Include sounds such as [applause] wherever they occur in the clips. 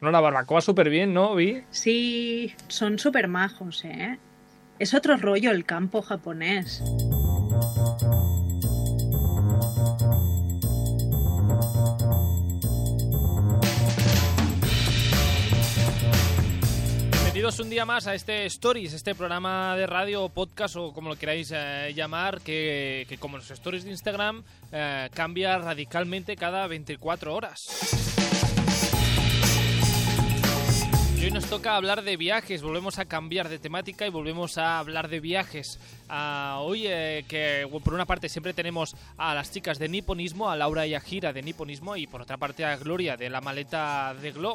No, la barbacoa súper bien, ¿no? Vi. Sí, son súper majos, ¿eh? Es otro rollo el campo japonés. Bienvenidos un día más a este Stories, este programa de radio o podcast o como lo queráis eh, llamar, que, que como los stories de Instagram eh, cambia radicalmente cada 24 horas. Y hoy nos toca hablar de viajes, volvemos a cambiar de temática y volvemos a hablar de viajes. Ah, hoy, eh, que por una parte siempre tenemos a las chicas de Niponismo, a Laura y a Gira de Niponismo, y por otra parte a Gloria de la maleta de Glo.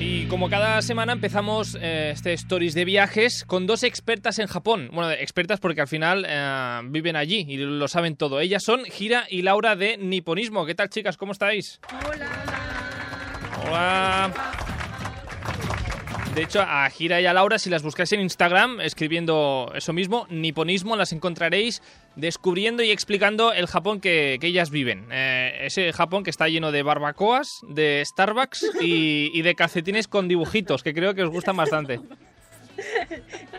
Y como cada semana empezamos eh, este Stories de viajes con dos expertas en Japón. Bueno, expertas porque al final eh, viven allí y lo saben todo. Ellas son Gira y Laura de Niponismo. ¿Qué tal, chicas? ¿Cómo estáis? Hola. Hola. De hecho, a Gira y a Laura, si las buscáis en Instagram, escribiendo eso mismo, niponismo, las encontraréis descubriendo y explicando el Japón que, que ellas viven. Eh, ese Japón que está lleno de barbacoas, de Starbucks y, y de calcetines con dibujitos, que creo que os gustan bastante.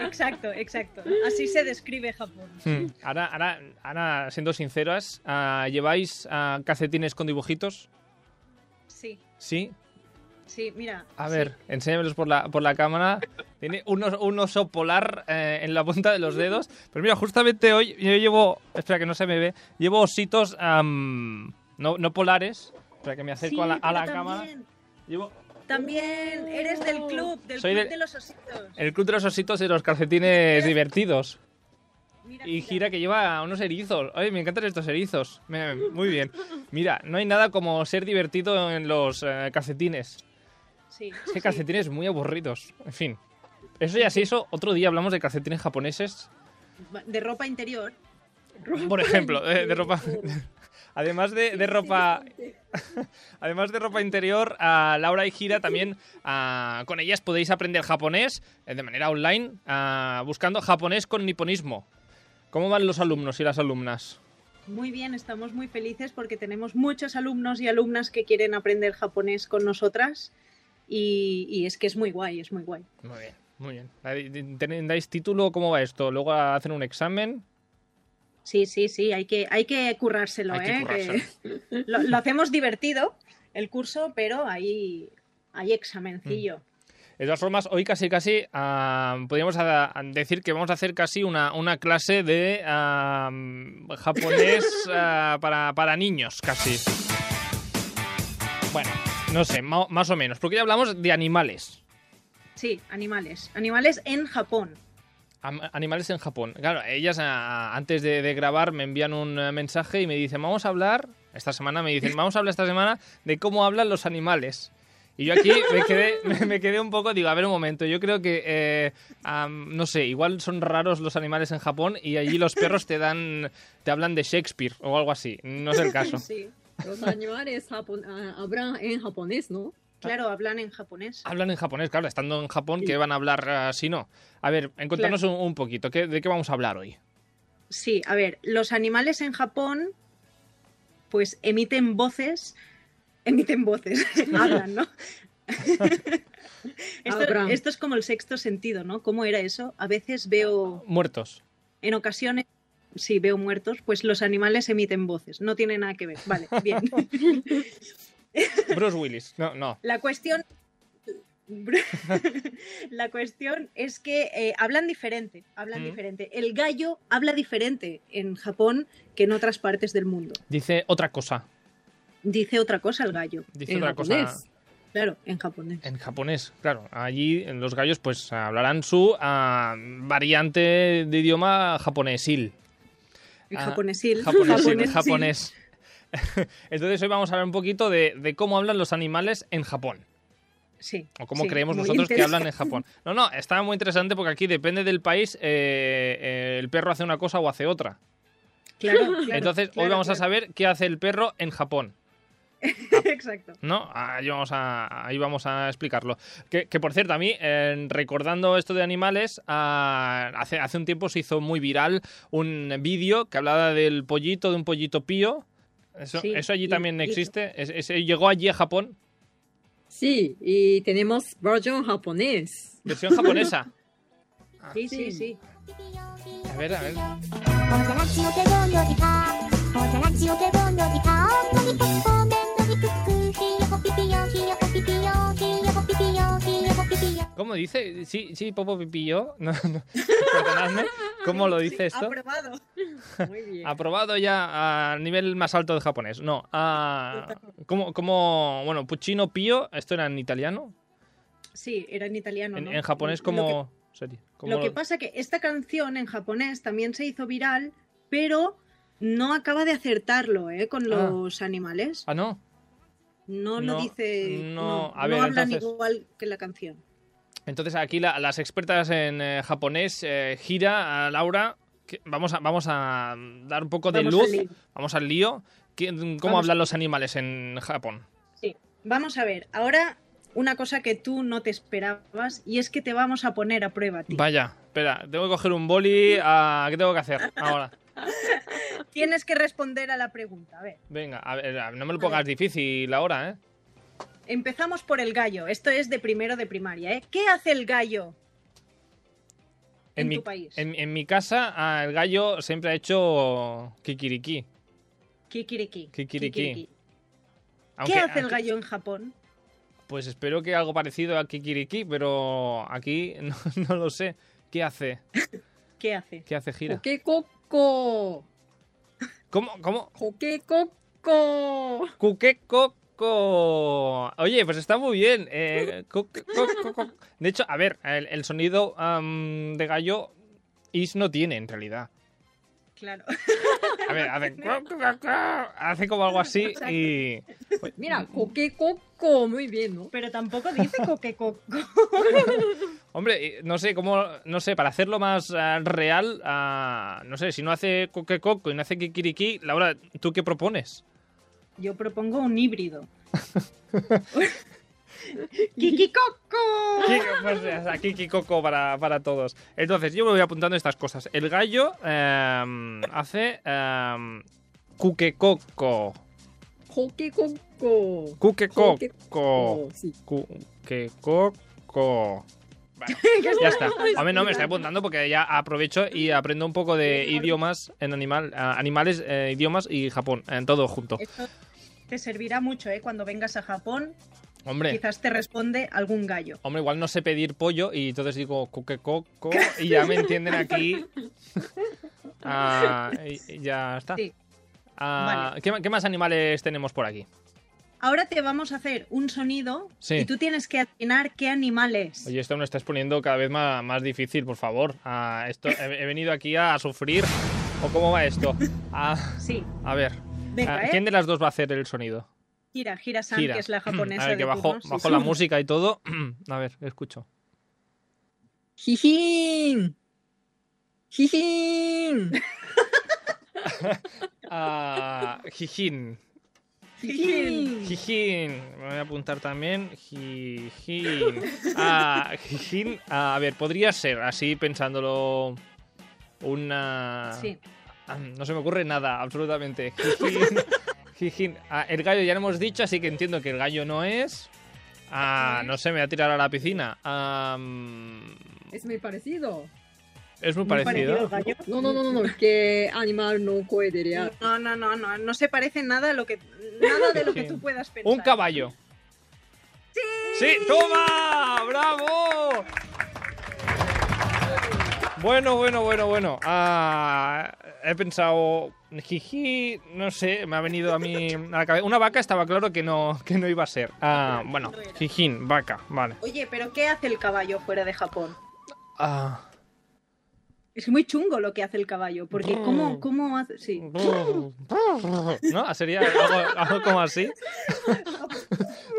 Exacto, exacto. Así se describe Japón. Hmm. Ahora, ahora, ahora, siendo sinceras, ah, ¿lleváis ah, calcetines con dibujitos? Sí, Sí. Sí, mira. A sí. ver, enséñamelos por la, por la cámara. Tiene un, os- un oso polar eh, en la punta de los dedos. Pero mira, justamente hoy yo llevo. Espera que no se me ve. Llevo ositos no, no polares. Espera que me acerco Sí, a la, a la cámara. también, Llevo También eres del club, del Soy club de- de los ositos. el club de los ositos y los calcetines divertidos. Mira, Y mira. gira que lleva unos erizos. Ay, me encantan estos erizos. Muy bien. Mira, no hay nada como ser divertido en los eh, calcetines. Sí, Es que sí. calcetines muy aburridos. En fin. Eso ya sí, eso. Otro día hablamos de calcetines japoneses. De ropa interior. Por ejemplo, eh, de ropa. [laughs] Además de, de ropa. [laughs] Además de ropa interior, a Laura y Gira también. ah, con ellas podéis aprender japonés eh, de manera online, buscando japonés con niponismo. ¿Cómo van los alumnos y las alumnas? Muy bien, estamos muy felices porque tenemos muchos alumnos y alumnas que quieren aprender japonés con nosotras. Y, y es que es muy guay, es muy guay. Muy bien, muy bien. ¿Ten- ¿Dais título? ¿Cómo va esto? ¿Luego hacen un examen? Sí, sí, sí, hay que, hay que currárselo, Hay que ¿eh? currárselo. Que [laughs] lo, lo hacemos divertido el curso, pero hay, hay examencillo. De todas formas, hoy casi casi podríamos decir que vamos a hacer casi una, una clase de japonés [laughs] ah, para, para niños, casi. Bueno, no sé, más o menos, porque ya hablamos de animales. Sí, animales. Animales en Japón. Animales en Japón. Claro, ellas antes de, de grabar me envían un eh, mensaje y me dicen, vamos a hablar, esta semana me dicen, vamos a hablar esta semana de cómo hablan los animales. Y yo aquí me [laughs] quedé, me, quedé un poco, digo, a ver un momento, yo creo que, eh, no sé, igual son raros los animales en Japón y allí los perros te dan, te hablan de Shakespeare o algo así. No es el caso. [laughs] Sí, Los animales japon- ah, hablan en japonés, ¿no? claro, hablan en japonés. Hablan en japonés, claro, estando en Japón, ¿qué van a hablar ah, si no? A ver, encontrarnos un, un poquito, ¿qué- ¿de qué vamos a hablar hoy? Sí, a ver, los animales en Japón pues emiten voces, emiten voces, [laughs] hablan, ¿no? [laughs] esto es como el sexto sentido, ¿no? ¿Cómo era eso? A veces veo, Muertos. en ocasiones, sí, veo muertos, pues los animales emiten voces, no tiene nada que ver. Vale, bien. [laughs] Bruce Willis. No, no. La cuestión. [laughs] La cuestión es que eh, hablan diferente, hablan Mm. diferente. El gallo habla diferente en Japón que en otras partes del mundo. Dice otra cosa. Dice otra cosa el gallo. Dice En otra japonés. cosa. Claro, en japonés. En japonés, claro. Allí en los gallos pues hablarán su ah, variante de idioma japonesil. En Ah, japonesil. Japonesil, Japonesil. japonés. [laughs] Entonces hoy vamos a hablar un poquito de, de cómo hablan los animales en Japón. Sí. O cómo sí, creemos nosotros que hablan en [laughs] Japón. No, no, está muy interesante porque aquí depende del país, eh, eh, el perro hace una cosa o hace otra. Claro, claro, Entonces hoy claro, vamos a saber qué hace el perro en Japón. [laughs] Exacto. ¿no? Ahí vamos a, ahí vamos a explicarlo. Que, que, por cierto, a mí, eh, recordando esto de animales, ah, hace, hace un tiempo se hizo muy viral un vídeo que hablaba del pollito, de un pollito pío. Eso, Sí, eso allí y- también y- existe. Es- llegó allí a Japón. Sí, y tenemos versión japonés. Versión japonesa. [laughs] Sí, sí, sí. A ver, a ver. ¿Cómo dice? Sí, sí, Popo Pipillo. [laughs] No, no. Perdonadme. ¿Cómo lo dice esto? Aprobado. Muy bien. Aprobado ya a nivel más alto de japonés. No. a- ¿cómo, cómo, bueno, Puccino Pío, esto era en italiano. Sí, era en italiano. En, ¿no? en japonés, Lo como. sería? que, ¿Cómo lo que lo- pasa que esta canción en japonés también se hizo viral, pero no acaba de acertarlo ¿eh? con Ah. los animales. Ah, no. No, no, no, dice. no, No, a ver, no hablan entonces- igual que la canción. Entonces aquí la- las expertas en eh, japonés, eh, Gira, a Laura, que vamos, a, vamos a dar un poco de Vamos luz. al. Vamos al lío. ¿Qué- ¿Cómo Vamos. hablan los animales en Japón? Sí. Vamos a ver, ahora una cosa que tú no te esperabas y es que te vamos a poner a prueba, tío. Vaya, espera, tengo que coger un boli. ah, ¿Qué tengo que hacer ahora? [laughs] Tienes que responder a la pregunta. A ver, Venga, a ver, no me lo A pongas difícil ahora, ¿eh? Empezamos por el gallo. Esto es de primero de primaria, ¿eh? ¿Qué hace el gallo en, mi, tu país? En, en mi casa, ah, el gallo siempre ha hecho kikiriki. Kikiriki. Kikiriki. ¿Qué Aunque- hace el gallo en Japón? Pues espero que algo parecido a kikiriki, pero aquí [laughs] no, no lo sé. ¿Qué hace? [laughs] ¿Qué hace? ¿Qué hace Gira? Kokekoko. ¿Cómo? ¿Cómo? Kokekoko. Oye, pues está muy bien. Eh, de hecho, a ver, el, el sonido de gallo Is no tiene en realidad. Claro. A ver, hace, [laughs] hace como algo así y... Mira, kokekoko. Muy bien, ¿no? Pero tampoco dice coquecoco. [laughs] Hombre, eh, no sé cómo, no sé, para hacerlo más ah, real, ah, no sé, si no hace coquecoco y no hace kikiriki, Laura, ¿tú qué propones? Yo propongo un híbrido. [laughs] ¡Kikikoco! Ki- Pues o sea, kikikoco para, para todos. Entonces, yo me voy apuntando estas cosas. El gallo em, hace em, cuquecoco. Kokekoko. Cuquecoco. Sí. Cuquecoco. Bueno, [laughs] ya está. Hombre, no, me estoy apuntando porque ya aprovecho y aprendo un poco de idiomas en animal, ah, animales, eh, idiomas y Japón, en todo junto. Esto te servirá mucho, ¿eh? Cuando vengas a Japón, Hombre, quizás te responde algún gallo. hombre, igual no sé pedir pollo y entonces digo cuquecoco [laughs] y ya me entienden aquí. [laughs] Ah, y- ya está. Sí. Ah, Vale. ¿qué, más animales tenemos por aquí? Ahora te vamos a hacer un sonido Sí. y tú tienes que adivinar qué animal es. Oye, esto me lo estás poniendo cada vez más, más difícil, por favor. Ah, esto, he, he venido aquí a sufrir. ¿O cómo va esto? Ah, Sí. a ver. Venga, Ah, ¿eh? ¿Quién de las dos va a hacer el sonido? Gira, gira San, Gira. que es la japonesa [clears throat] A ver, de que bajo, turno. Sí, bajo sí. la música y todo. [clears throat] A ver, escucho. Jijin. Jijin. [laughs] Ah, Jijin. Jijin. Jijin. Me voy a apuntar también. Jijin. Ah, Jijin. Ah, a ver, podría ser, así pensándolo, una... Sí. Ah, No se me ocurre nada, absolutamente. Jijin. Jijin. Ah, el gallo ya lo hemos dicho, así que entiendo que el gallo no es. Ah, no sé, me voy a tirar a la piscina. Ah, Es muy parecido. es muy Muy parecido. No, no, no, no, no. Que animal no puede real. No, no, no, no, no se parece nada a lo que nada de lo que tú puedas [laughs] pensar. Un caballo. ¡Sí! ¡Sí! ¡Toma! ¡Bravo! Bueno, bueno, bueno, bueno. Ah, he pensado. Jiji, no sé, me ha venido a mí a la cabeza. Una vaca estaba claro que no, que no iba a ser. Ah, bueno, jijín, vaca, vale. Oye, pero ¿qué hace el caballo fuera de Japón? Ah, Es muy chungo lo que hace el caballo, porque ¿cómo, cómo hace? Sí. [laughs] ¿No? ¿Sería algo, algo como así?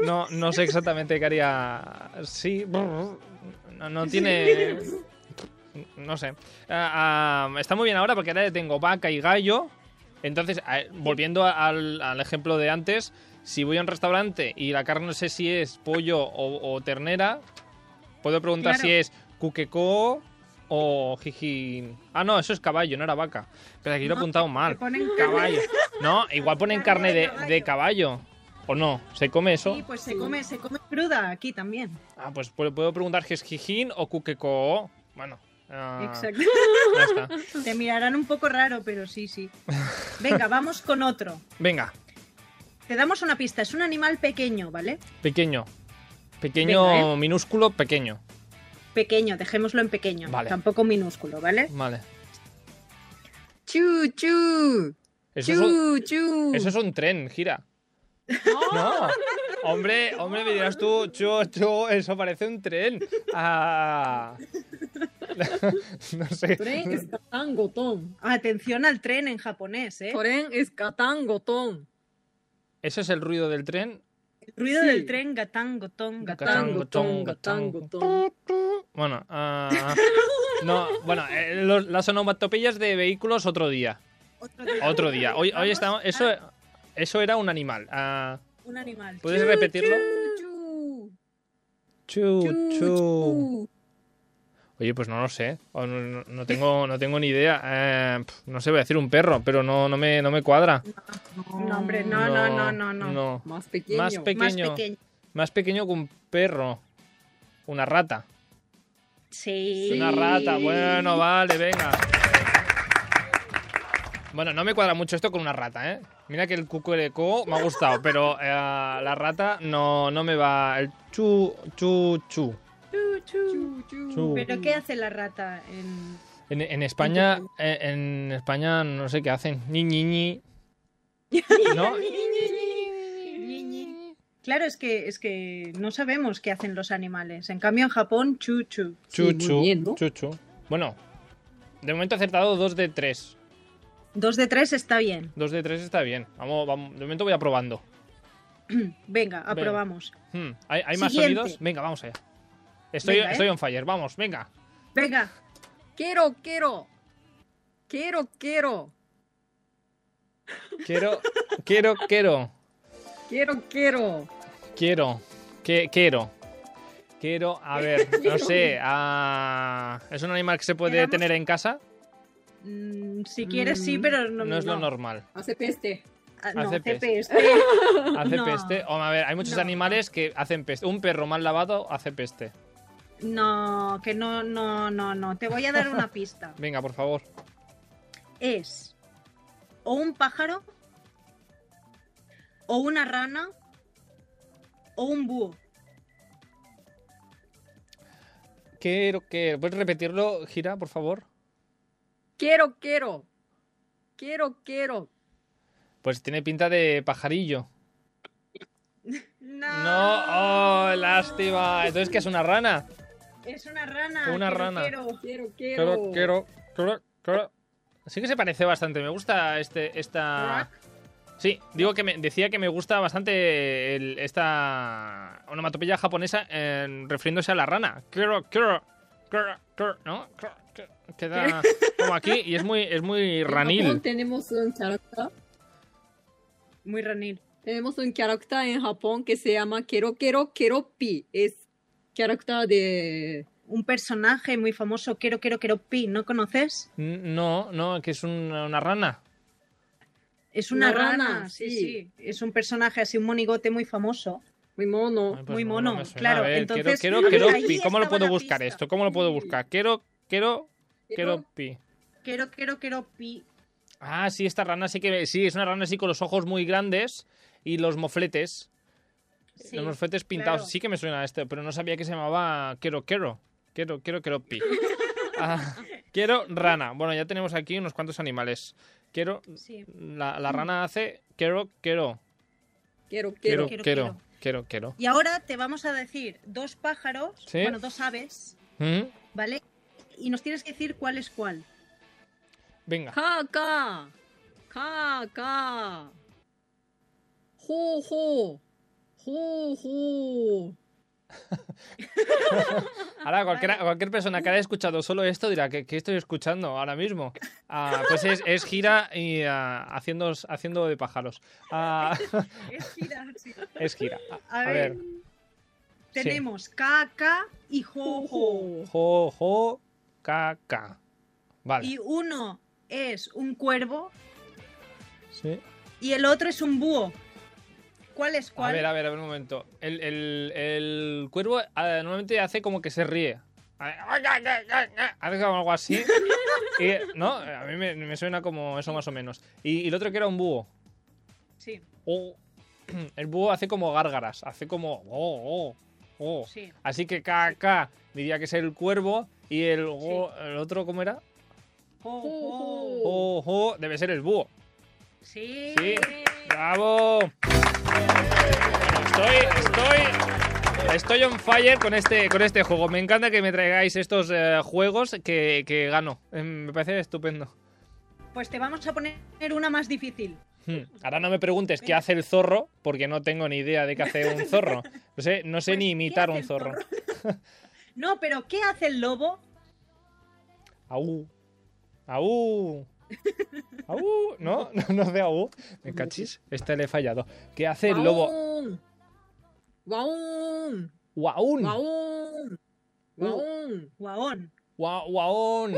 No, no sé exactamente qué haría. Sí. No, no tiene. No sé. Ah, ah, está muy bien ahora porque ahora tengo vaca y gallo. Entonces, volviendo al, al ejemplo de antes, si voy a un restaurante y la carne no sé si es pollo o, o ternera, puedo preguntar Claro. si es cuqueco o jiji. Ah, no, eso es caballo, no era vaca. Pero aquí lo he apuntado mal. ponen [laughs] Caballo. No, igual ponen carne de, de caballo. ¿O no? ¿Se come eso? Sí, pues se come, se come cruda aquí también. Ah, pues puedo, preguntar que es Jijin o Kukeko. Bueno. Ah, Exacto. ya está. Te mirarán un poco raro, pero sí, sí. Venga, vamos con otro. Venga, Te damos una pista. Es un animal pequeño, ¿vale? pequeño. Pequeño, Venga, ¿eh? minúsculo, pequeño. Pequeño, dejémoslo en pequeño. Vale. Tampoco minúsculo, ¿vale? Vale. Chu, chu. Eso es un, Chu, chu. eso es un tren, gira. No. Hombre, hombre, me dirás tú, chu, chu, eso parece un tren. Ah. [laughs] no sé. Tren es katangotón. Atención al tren en japonés, ¿eh? Tren es katangotón. ¿Eso es el ruido del tren? El ruido sí. del tren gatangotón, gatangotón, gatangotón. Bueno, uh, no, bueno, eh, los, las onomatopeyas de vehículos otro día. Otro día. Otro día. Hoy, hoy estamos. Eso, eso era un animal. Uh, un animal. ¿Puedes repetirlo? Chu, chu. Chu, chu. Oye, pues no lo sé. O No, tengo, no tengo ni idea. Eh, no sé, voy a decir un perro, pero no, no, me, no me cuadra. No, hombre, no, no, no, no, no. no. Más pequeño. Más pe- Más pequeño. pequeño. Más pequeño que un perro. Una rata. Sí. Una rata. Bueno, vale, venga. Bueno, no me cuadra mucho esto con una rata, ¿eh? Mira que el cucureco me ha gustado, pero eh, la rata no, no me va. El chu, chu, chu. Chu, chu. Chu. ¿Pero qué hace la rata en...? En, en España, eh, en España no sé qué hacen. Ni, ni, ni. ¿No? Claro, es que, es que no sabemos qué hacen los animales. En cambio, en Japón, chu, chu. Chu, Sí, muy chu, bien, ¿no? chu, chu. Bueno, de momento he acertado dos de tres. Dos de tres está bien. Dos de tres está bien. Vamos, vamos. De momento voy aprobando. [clears throat] Venga, aprobamos. Hmm, ¿Hay, hay más Siguiente. sonidos? Venga, vamos allá. Estoy, Venga, ¿eh? estoy on fire. Vamos, venga. Venga, Quiero, quiero. Quiero, quiero. Quiero, quiero, quiero. Quiero, quiero. Quiero. Que, quiero. Quiero, a ver, [laughs] no sé. ah, ¿Es un animal que se puede tener en casa? mm, si quieres sí, Mm, pero no, No es lo no. normal. Hace peste. Ah, no, Hace hace peste. peste. [laughs] Hace No. peste. O, a ver, hay muchos No. animales que hacen peste. Un perro mal lavado hace peste. No, que no, no, no, no. Te voy a dar una [laughs] pista. Venga, por favor. Es o un pájaro, o una rana, o un búho. Quiero, quiero. ¿Puedes repetirlo, Gira, por favor? Quiero, quiero. Quiero, quiero. Pues tiene pinta de pajarillo. [laughs] No. No, oh, lástima. Entonces, ¿qué es una rana? Es una rana. Una quiero, rana. quiero. Quiero, quiero. Quiero, quiero, quiero. Sí que se parece bastante. Me gusta este, esta. Sí, digo que me decía que me gusta bastante el- esta onomatopeya japonesa en- refiriéndose a la rana. Quiero, quiero, quiero, quiero, ¿no? Quiero, quiero. Queda [laughs] como aquí y es muy, es muy ranil. tenemos un carácter. Muy ranil. Tenemos un carácter en Japón que se llama Quiero, quiero, quiero pi. Es carácter de. Un personaje muy famoso, quiero, quiero, quiero, pi. ¿No conoces? N- No, no, que es una, una rana. Es una, Una rana, rana, sí, sí. sí. Es un personaje así, un monigote muy famoso. Muy mono. Ay, pues Muy no, mono, no claro, ver, entonces, quiero, quiero, quiero pi. ¿Cómo lo puedo buscar pista. esto? ¿Cómo lo puedo buscar? Quiero, quiero, quiero pi. Quiero, quiero, quiero, pi. Ah, sí, esta rana sí que sí, es una rana así con los ojos muy grandes y los mofletes. Sí, los mofletes pintados. claro. Sí que me suena este, pero no sabía que se llamaba Quiero, quiero. Quiero, quiero, quiero pi. [laughs] Ah, quiero rana. Bueno, ya tenemos aquí unos cuantos animales. Quiero. Sí. La, la rana hace quiero, quiero. Quiero, Quiero, quiero. quiero, quiero, quiero, quiero. Y ahora te vamos a decir dos pájaros, Sí. bueno, dos aves, ¿Mm? ¿vale? Y nos tienes que decir cuál es cuál. Venga. Ka, ka. Ka, ka. Ho, ho. Ahora, cualquiera- cualquier persona que haya escuchado solo esto dirá que estoy escuchando ahora mismo. Ah, pues es, es gira y ah, haciendo, haciendo de pájaros. Ah, [laughs] Es gira, sí. es gira. A, A ver, ver. tenemos caca y jojo. Jo, jo, ca, ca. Vale. Y uno es un cuervo Sí. Y el otro es un búho. ¿Cuál es A cuál? ver, a ver, a ver un momento. El, el- el cuervo ah, normalmente hace como que se ríe. Hace como algo así. [laughs] Y, ¿No? A mí me, me suena como eso más o menos. Y, y el otro que era un búho. Sí, Oh. [clears throat] El búho hace como gárgaras. Hace como... Oh, oh, oh. sí. Así que KK diría que es el cuervo. Y el, el otro, ¿cómo era? Oh, Oh, Oh, oh, debe ser el búho. Sí. Sí. ¡Bravo! Estoy, estoy, estoy on fire con este, con este juego. Me encanta que me traigáis estos eh, juegos que, que gano. Eh, Me parece estupendo. Pues te vamos a poner una más difícil. Hmm. Ahora no me preguntes qué hace el zorro, porque no tengo ni idea de qué hace un zorro. No sé, no sé Pues, ni ¿qué imitar un el zorro. [laughs] No, pero ¿qué hace el lobo? Aú. Aú. [laughs] Aú. No, no, no de aú. Me cachis. Este le he fallado. ¿Qué hace el lobo? Guaún. Waón. Waón. Guaón. Gua- Guaón.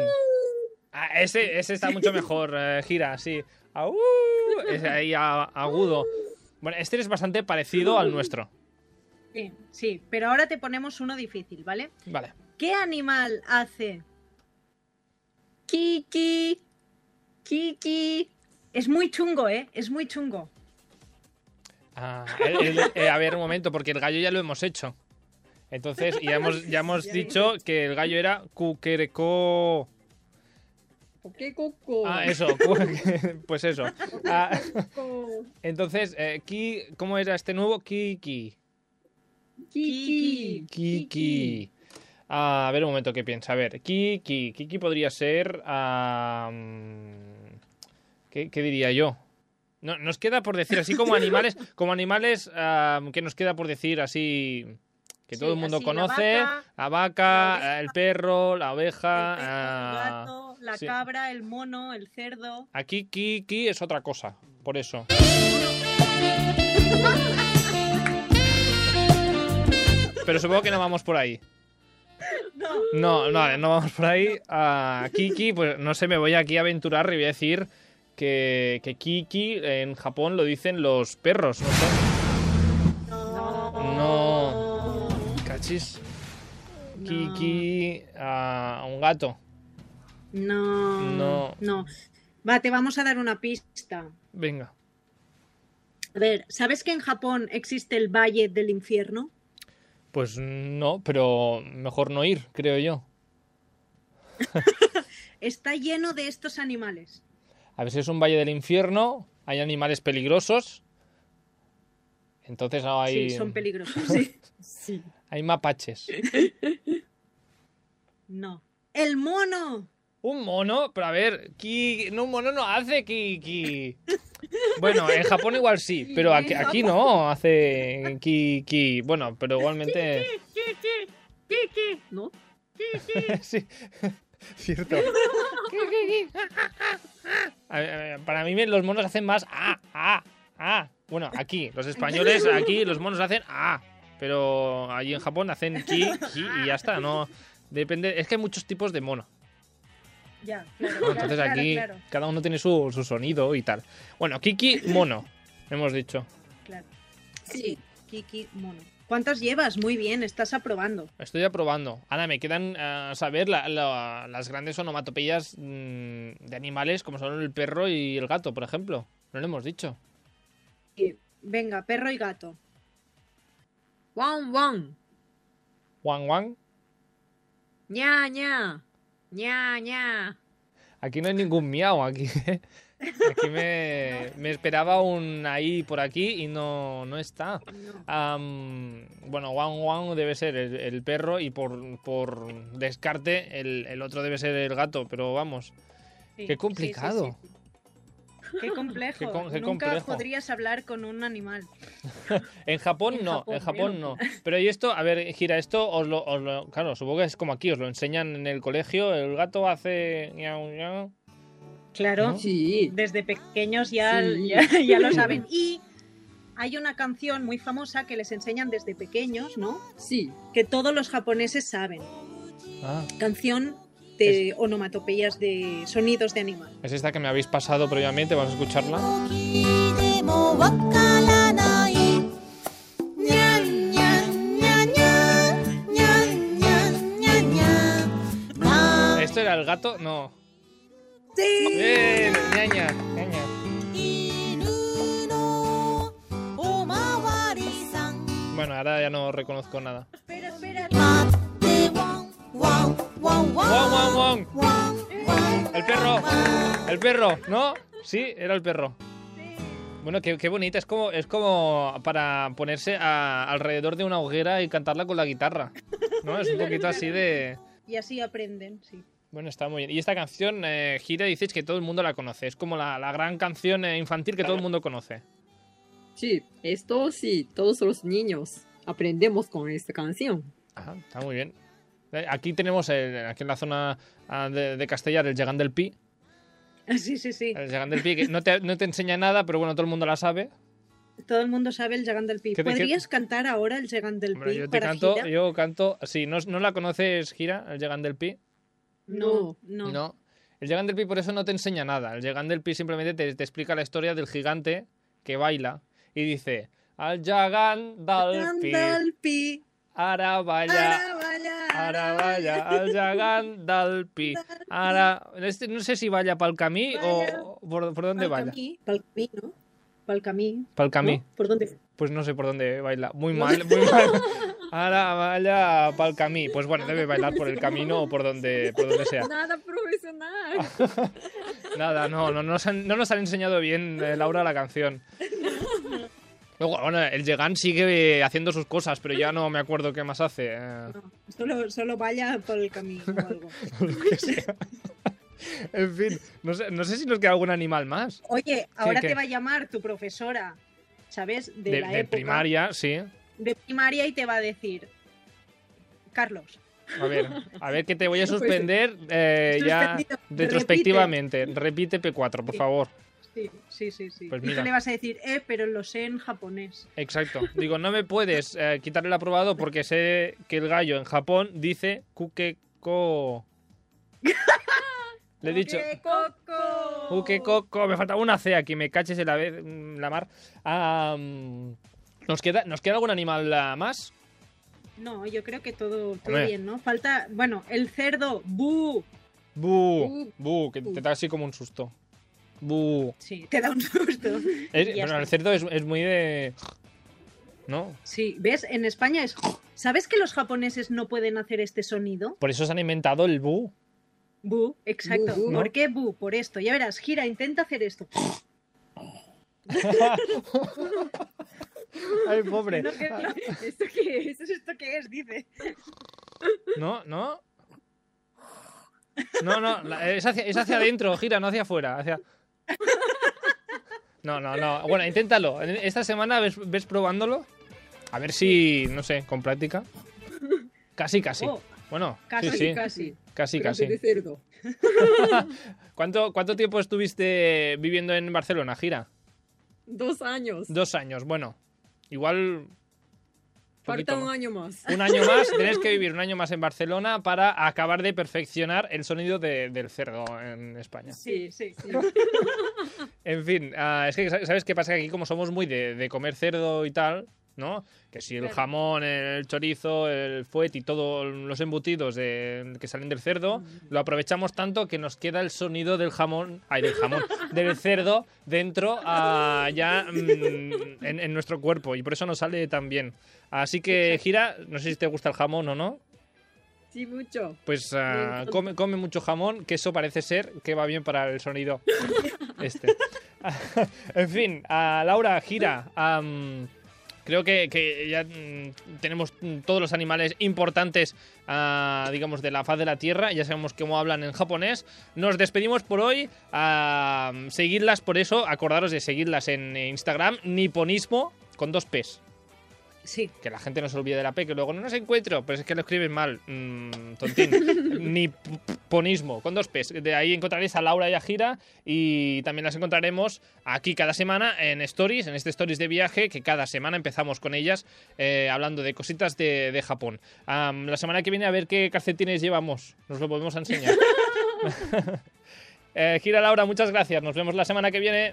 Ah, ese, ese está mucho mejor, eh, gira, sí. Aú. Es ahí a- agudo. [laughs] Bueno, este es bastante parecido al nuestro. Sí, sí, pero ahora te ponemos uno difícil, ¿vale? Vale. ¿Qué animal hace? Kiki. Kiki. Es muy chungo, ¿eh? Es muy chungo. Ah, el- el- eh, a ver, un momento, porque el gallo ya lo hemos hecho. Entonces, ya hemos, ya hemos dicho que el gallo era cuquereco. Ah, eso, [laughs] pues eso. Ah, entonces, eh, ki, ¿cómo era este nuevo? Kiki. Kiki. Kiki. Ah, a ver un momento qué piensa. A ver, Kiki. Kiki podría ser. ¿Qué, qué diría yo? No, nos queda por decir, así como animales, [laughs] como animales ah, que nos queda por decir así. Que Sí, todo el mundo la conoce. vaca, la vaca, la oveja, el perro, la oveja. el perro, ah, el gato, la sí. cabra, el mono, el cerdo. Aquí Kiki es otra cosa, por eso. Pero supongo que no vamos por ahí. [laughs] No. No, no, no vamos por ahí. A Kiki, pues no sé, me voy aquí a aventurar y voy a decir que, que Kiki en Japón lo dicen los perros, ¿no? No. Cachis. Kiki a un gato. No. No. No. Va, te vamos a dar una pista. Venga. A ver, ¿sabes que en Japón existe el Valle del Infierno? Pues no, pero mejor no ir, creo yo. [laughs] Está lleno de estos animales. A veces es un valle del infierno, hay animales peligrosos. Entonces no hay, Sí, son peligrosos. Sí. [laughs] Sí. hay mapaches. No. ¡El mono! Un mono, pero a ver, ki, no, un mono no hace ki, Bueno, en Japón igual sí, [laughs] pero aquí, aquí no hace ki, ki. Bueno, pero igualmente. ¿No? [laughs] sí, [laughs] cierto. [laughs] Para mí los monos hacen más ah, ah, ah. Bueno, aquí, los españoles, aquí los monos hacen ah, pero allí en Japón hacen ki, ki y ya está, no depende, es que hay muchos tipos de mono. Ya, claro, Entonces claro, aquí claro, cada uno tiene su, su sonido y tal. Bueno, Kiki, mono, hemos dicho. claro. Sí. Kiki, mono. ¿Cuántas llevas? Muy bien, estás aprobando. Estoy aprobando. Ahora me quedan a saber la- la- las grandes onomatopeyas mm, de animales como son el perro y el gato, por ejemplo. No lo hemos dicho. Venga, perro y gato. Wan wan. Wang Wang. ña ña. ña ña. Aquí no hay ningún miau, aquí. Aquí me, me esperaba un ahí por aquí y no, no está. Bueno, Wang Wang debe ser el, el perro y por, por descarte el, el otro debe ser el gato, pero vamos, Sí, qué complicado. sí, sí. Qué complejo. Qué com- qué Nunca complejo. podrías hablar con un animal. [laughs] En Japón En no, Japón, en Japón pero- no. Pero y esto, a ver, gira, esto os lo, os lo- Claro, supongo que es como aquí, os lo enseñan en el colegio. El gato hace. Claro, sí. desde pequeños ya, [laughs] ya, lo saben. Y hay una canción muy famosa que les enseñan desde pequeños, ¿no? Sí. Que todos los japoneses saben. Ah. Canción de es... onomatopeyas de sonidos de animal. Es esta que me habéis pasado previamente, vamos a escucharla. ¿Esto era el gato? No. Sí. Bien. Bueno, ahora ya no reconozco nada. Espera, espera. El perro, el perro, ¿no? Sí, era el perro. Bueno, qué, qué bonita, es como, es como para ponerse a, alrededor de una hoguera y cantarla con la guitarra. ¿No? Es un poquito así de. Y así aprenden, sí. Bueno, está muy bien. Y esta canción, eh, Gira, dices que todo el mundo la conoce. Es como la, la gran canción eh, infantil que todo el mundo conoce. Sí, esto sí, todos los niños aprendemos con esta canción. Ajá, está muy bien. Eh, Aquí tenemos, el- aquí en la zona ah, de, de Castellar, el Llegant del Pi. Sí, sí, sí. El Llegant del Pi, que no te, no te enseña nada, pero bueno, todo el mundo la sabe. Todo el mundo sabe el Gigant del Pi. ¿Qué te- qué- ¿Podrías cantar ahora el Gigant del Hombre, Pi yo te para canto, Gira? yo canto. Sí, ¿no, ¿no la conoces, Gira, el Llegant del Pi? No, no. No. El Llegant del Pi por eso no te enseña nada. El Llegant del Pi simplemente te, te explica la historia del gigante que baila y dice: Al Llegant del Gigant Pi, del Pi. ara vaya, Ara vaya, al Llegant del Pi. Ara... Este, no sé si vaya para el camí o por, por dónde Pa'l vaya. Para el camí. ¿no? ¿Por dónde? Pues no sé por dónde baila. Muy mal, muy mal. [laughs] Ahora vaya para el camino. Pues bueno, debe bailar por el camino o por donde, por donde sea. Nada profesional. Nada, no, no, nos han, no nos han enseñado bien, eh, Laura, la canción. [laughs] Luego, bueno, el Llegan sigue haciendo sus cosas, pero ya no me acuerdo qué más hace. eh, No, solo, solo vaya por el camino o algo. [laughs] lo que sea. En fin, no sé, no sé si nos queda algún animal más. Oye, ahora qué? te va a llamar tu profesora, ¿sabes? De, De, la de época, primaria, sí. De primaria y te va a decir, Carlos, A ver, a ver que te voy a [laughs] suspender eh, ya retrospectivamente. Repite P4, por Sí. favor. sí, sí, sí, sí. Pues y mira. tú le vas a decir, eh, pero lo sé en japonés. Exacto. Digo, no me [laughs] puedes eh, quitar el aprobado porque sé que el gallo en Japón dice kukeko. Le he dicho ¡Qué coco! kukeko. Me faltaba una C aquí, me caches en la, vez, la mar. Ah, ¿nos, queda, ¿Nos queda algún animal ah, más? No, yo creo que todo, todo bien, ¿no? Falta, bueno, el cerdo, ¡bu! Bu, bu, que te da así como un susto. Bu. Sí, te da un susto. [laughs] Es- bueno, el cerdo es, es muy de. ¿No? Sí, ¿ves? En España es... ¿Sabes que los japoneses no pueden hacer este sonido? Por eso se han inventado el bu. Bu, exacto. Bu, bu. ¿Por ¿No? qué bu? Por esto. Ya verás, gira, intenta hacer esto. [laughs] [laughs] [laughs] Ay, pobre. ¿Esto qué es? ¿Esto qué es? Dice. No, no. No, no, la- es hacia, es hacia adentro, gira, no hacia afuera. Hacia... No, no, no. Bueno, inténtalo. Esta semana ves, ves probándolo. A ver si, no sé, con práctica. Casi, casi. Oh, Bueno, casi, sí, sí. casi. Casi, de casi. cerdo. [laughs] ¿Cuánto, ¿Cuánto tiempo estuviste viviendo en Barcelona, gira? Dos años. Dos años. Bueno, igual. Falta un año más. Un año más, [laughs] tenés que vivir un año más en Barcelona para acabar de perfeccionar el sonido de- del cerdo en España. Sí, sí. [laughs] En fin, ah, es que ¿sabes qué pasa? Que aquí como somos muy de, de comer cerdo y tal, ¿no? Que si el jamón, el chorizo, el fuet y todos los embutidos de- que salen del cerdo, lo aprovechamos tanto que nos queda el sonido del jamón, ay, del jamón, [laughs] del cerdo dentro ah, ya mm, en, en nuestro cuerpo y por eso nos sale tan bien. Así que, Gira, no sé si te gusta el jamón o no, Sí, mucho. pues ah, come, come mucho jamón, que eso parece ser que va bien para el sonido [laughs] este. [laughs] en fin, a Laura, gira. Creo que, que ya mm, tenemos mm, todos los animales importantes, ah, digamos, de la faz de la Tierra. Ya sabemos cómo hablan en japonés. Nos despedimos por hoy. am, seguidlas por eso. Acordaros de seguirlas en Instagram. Niponismo con dos P's. Sí. Que la gente no se olvide de la P, que luego no nos encuentro, pero es que lo escriben mal. Mm, tontín. [laughs] Ni ponismo, con dos P's. De ahí encontraréis a Laura y a Gira y también las encontraremos aquí cada semana en Stories, en este Stories de viaje, que cada semana empezamos con ellas eh, hablando de cositas de, de Japón. La semana que viene a ver qué calcetines llevamos. Nos lo podemos enseñar. [laughs] [laughs] Eh, Gira Laura, muchas gracias. Nos vemos la semana que viene.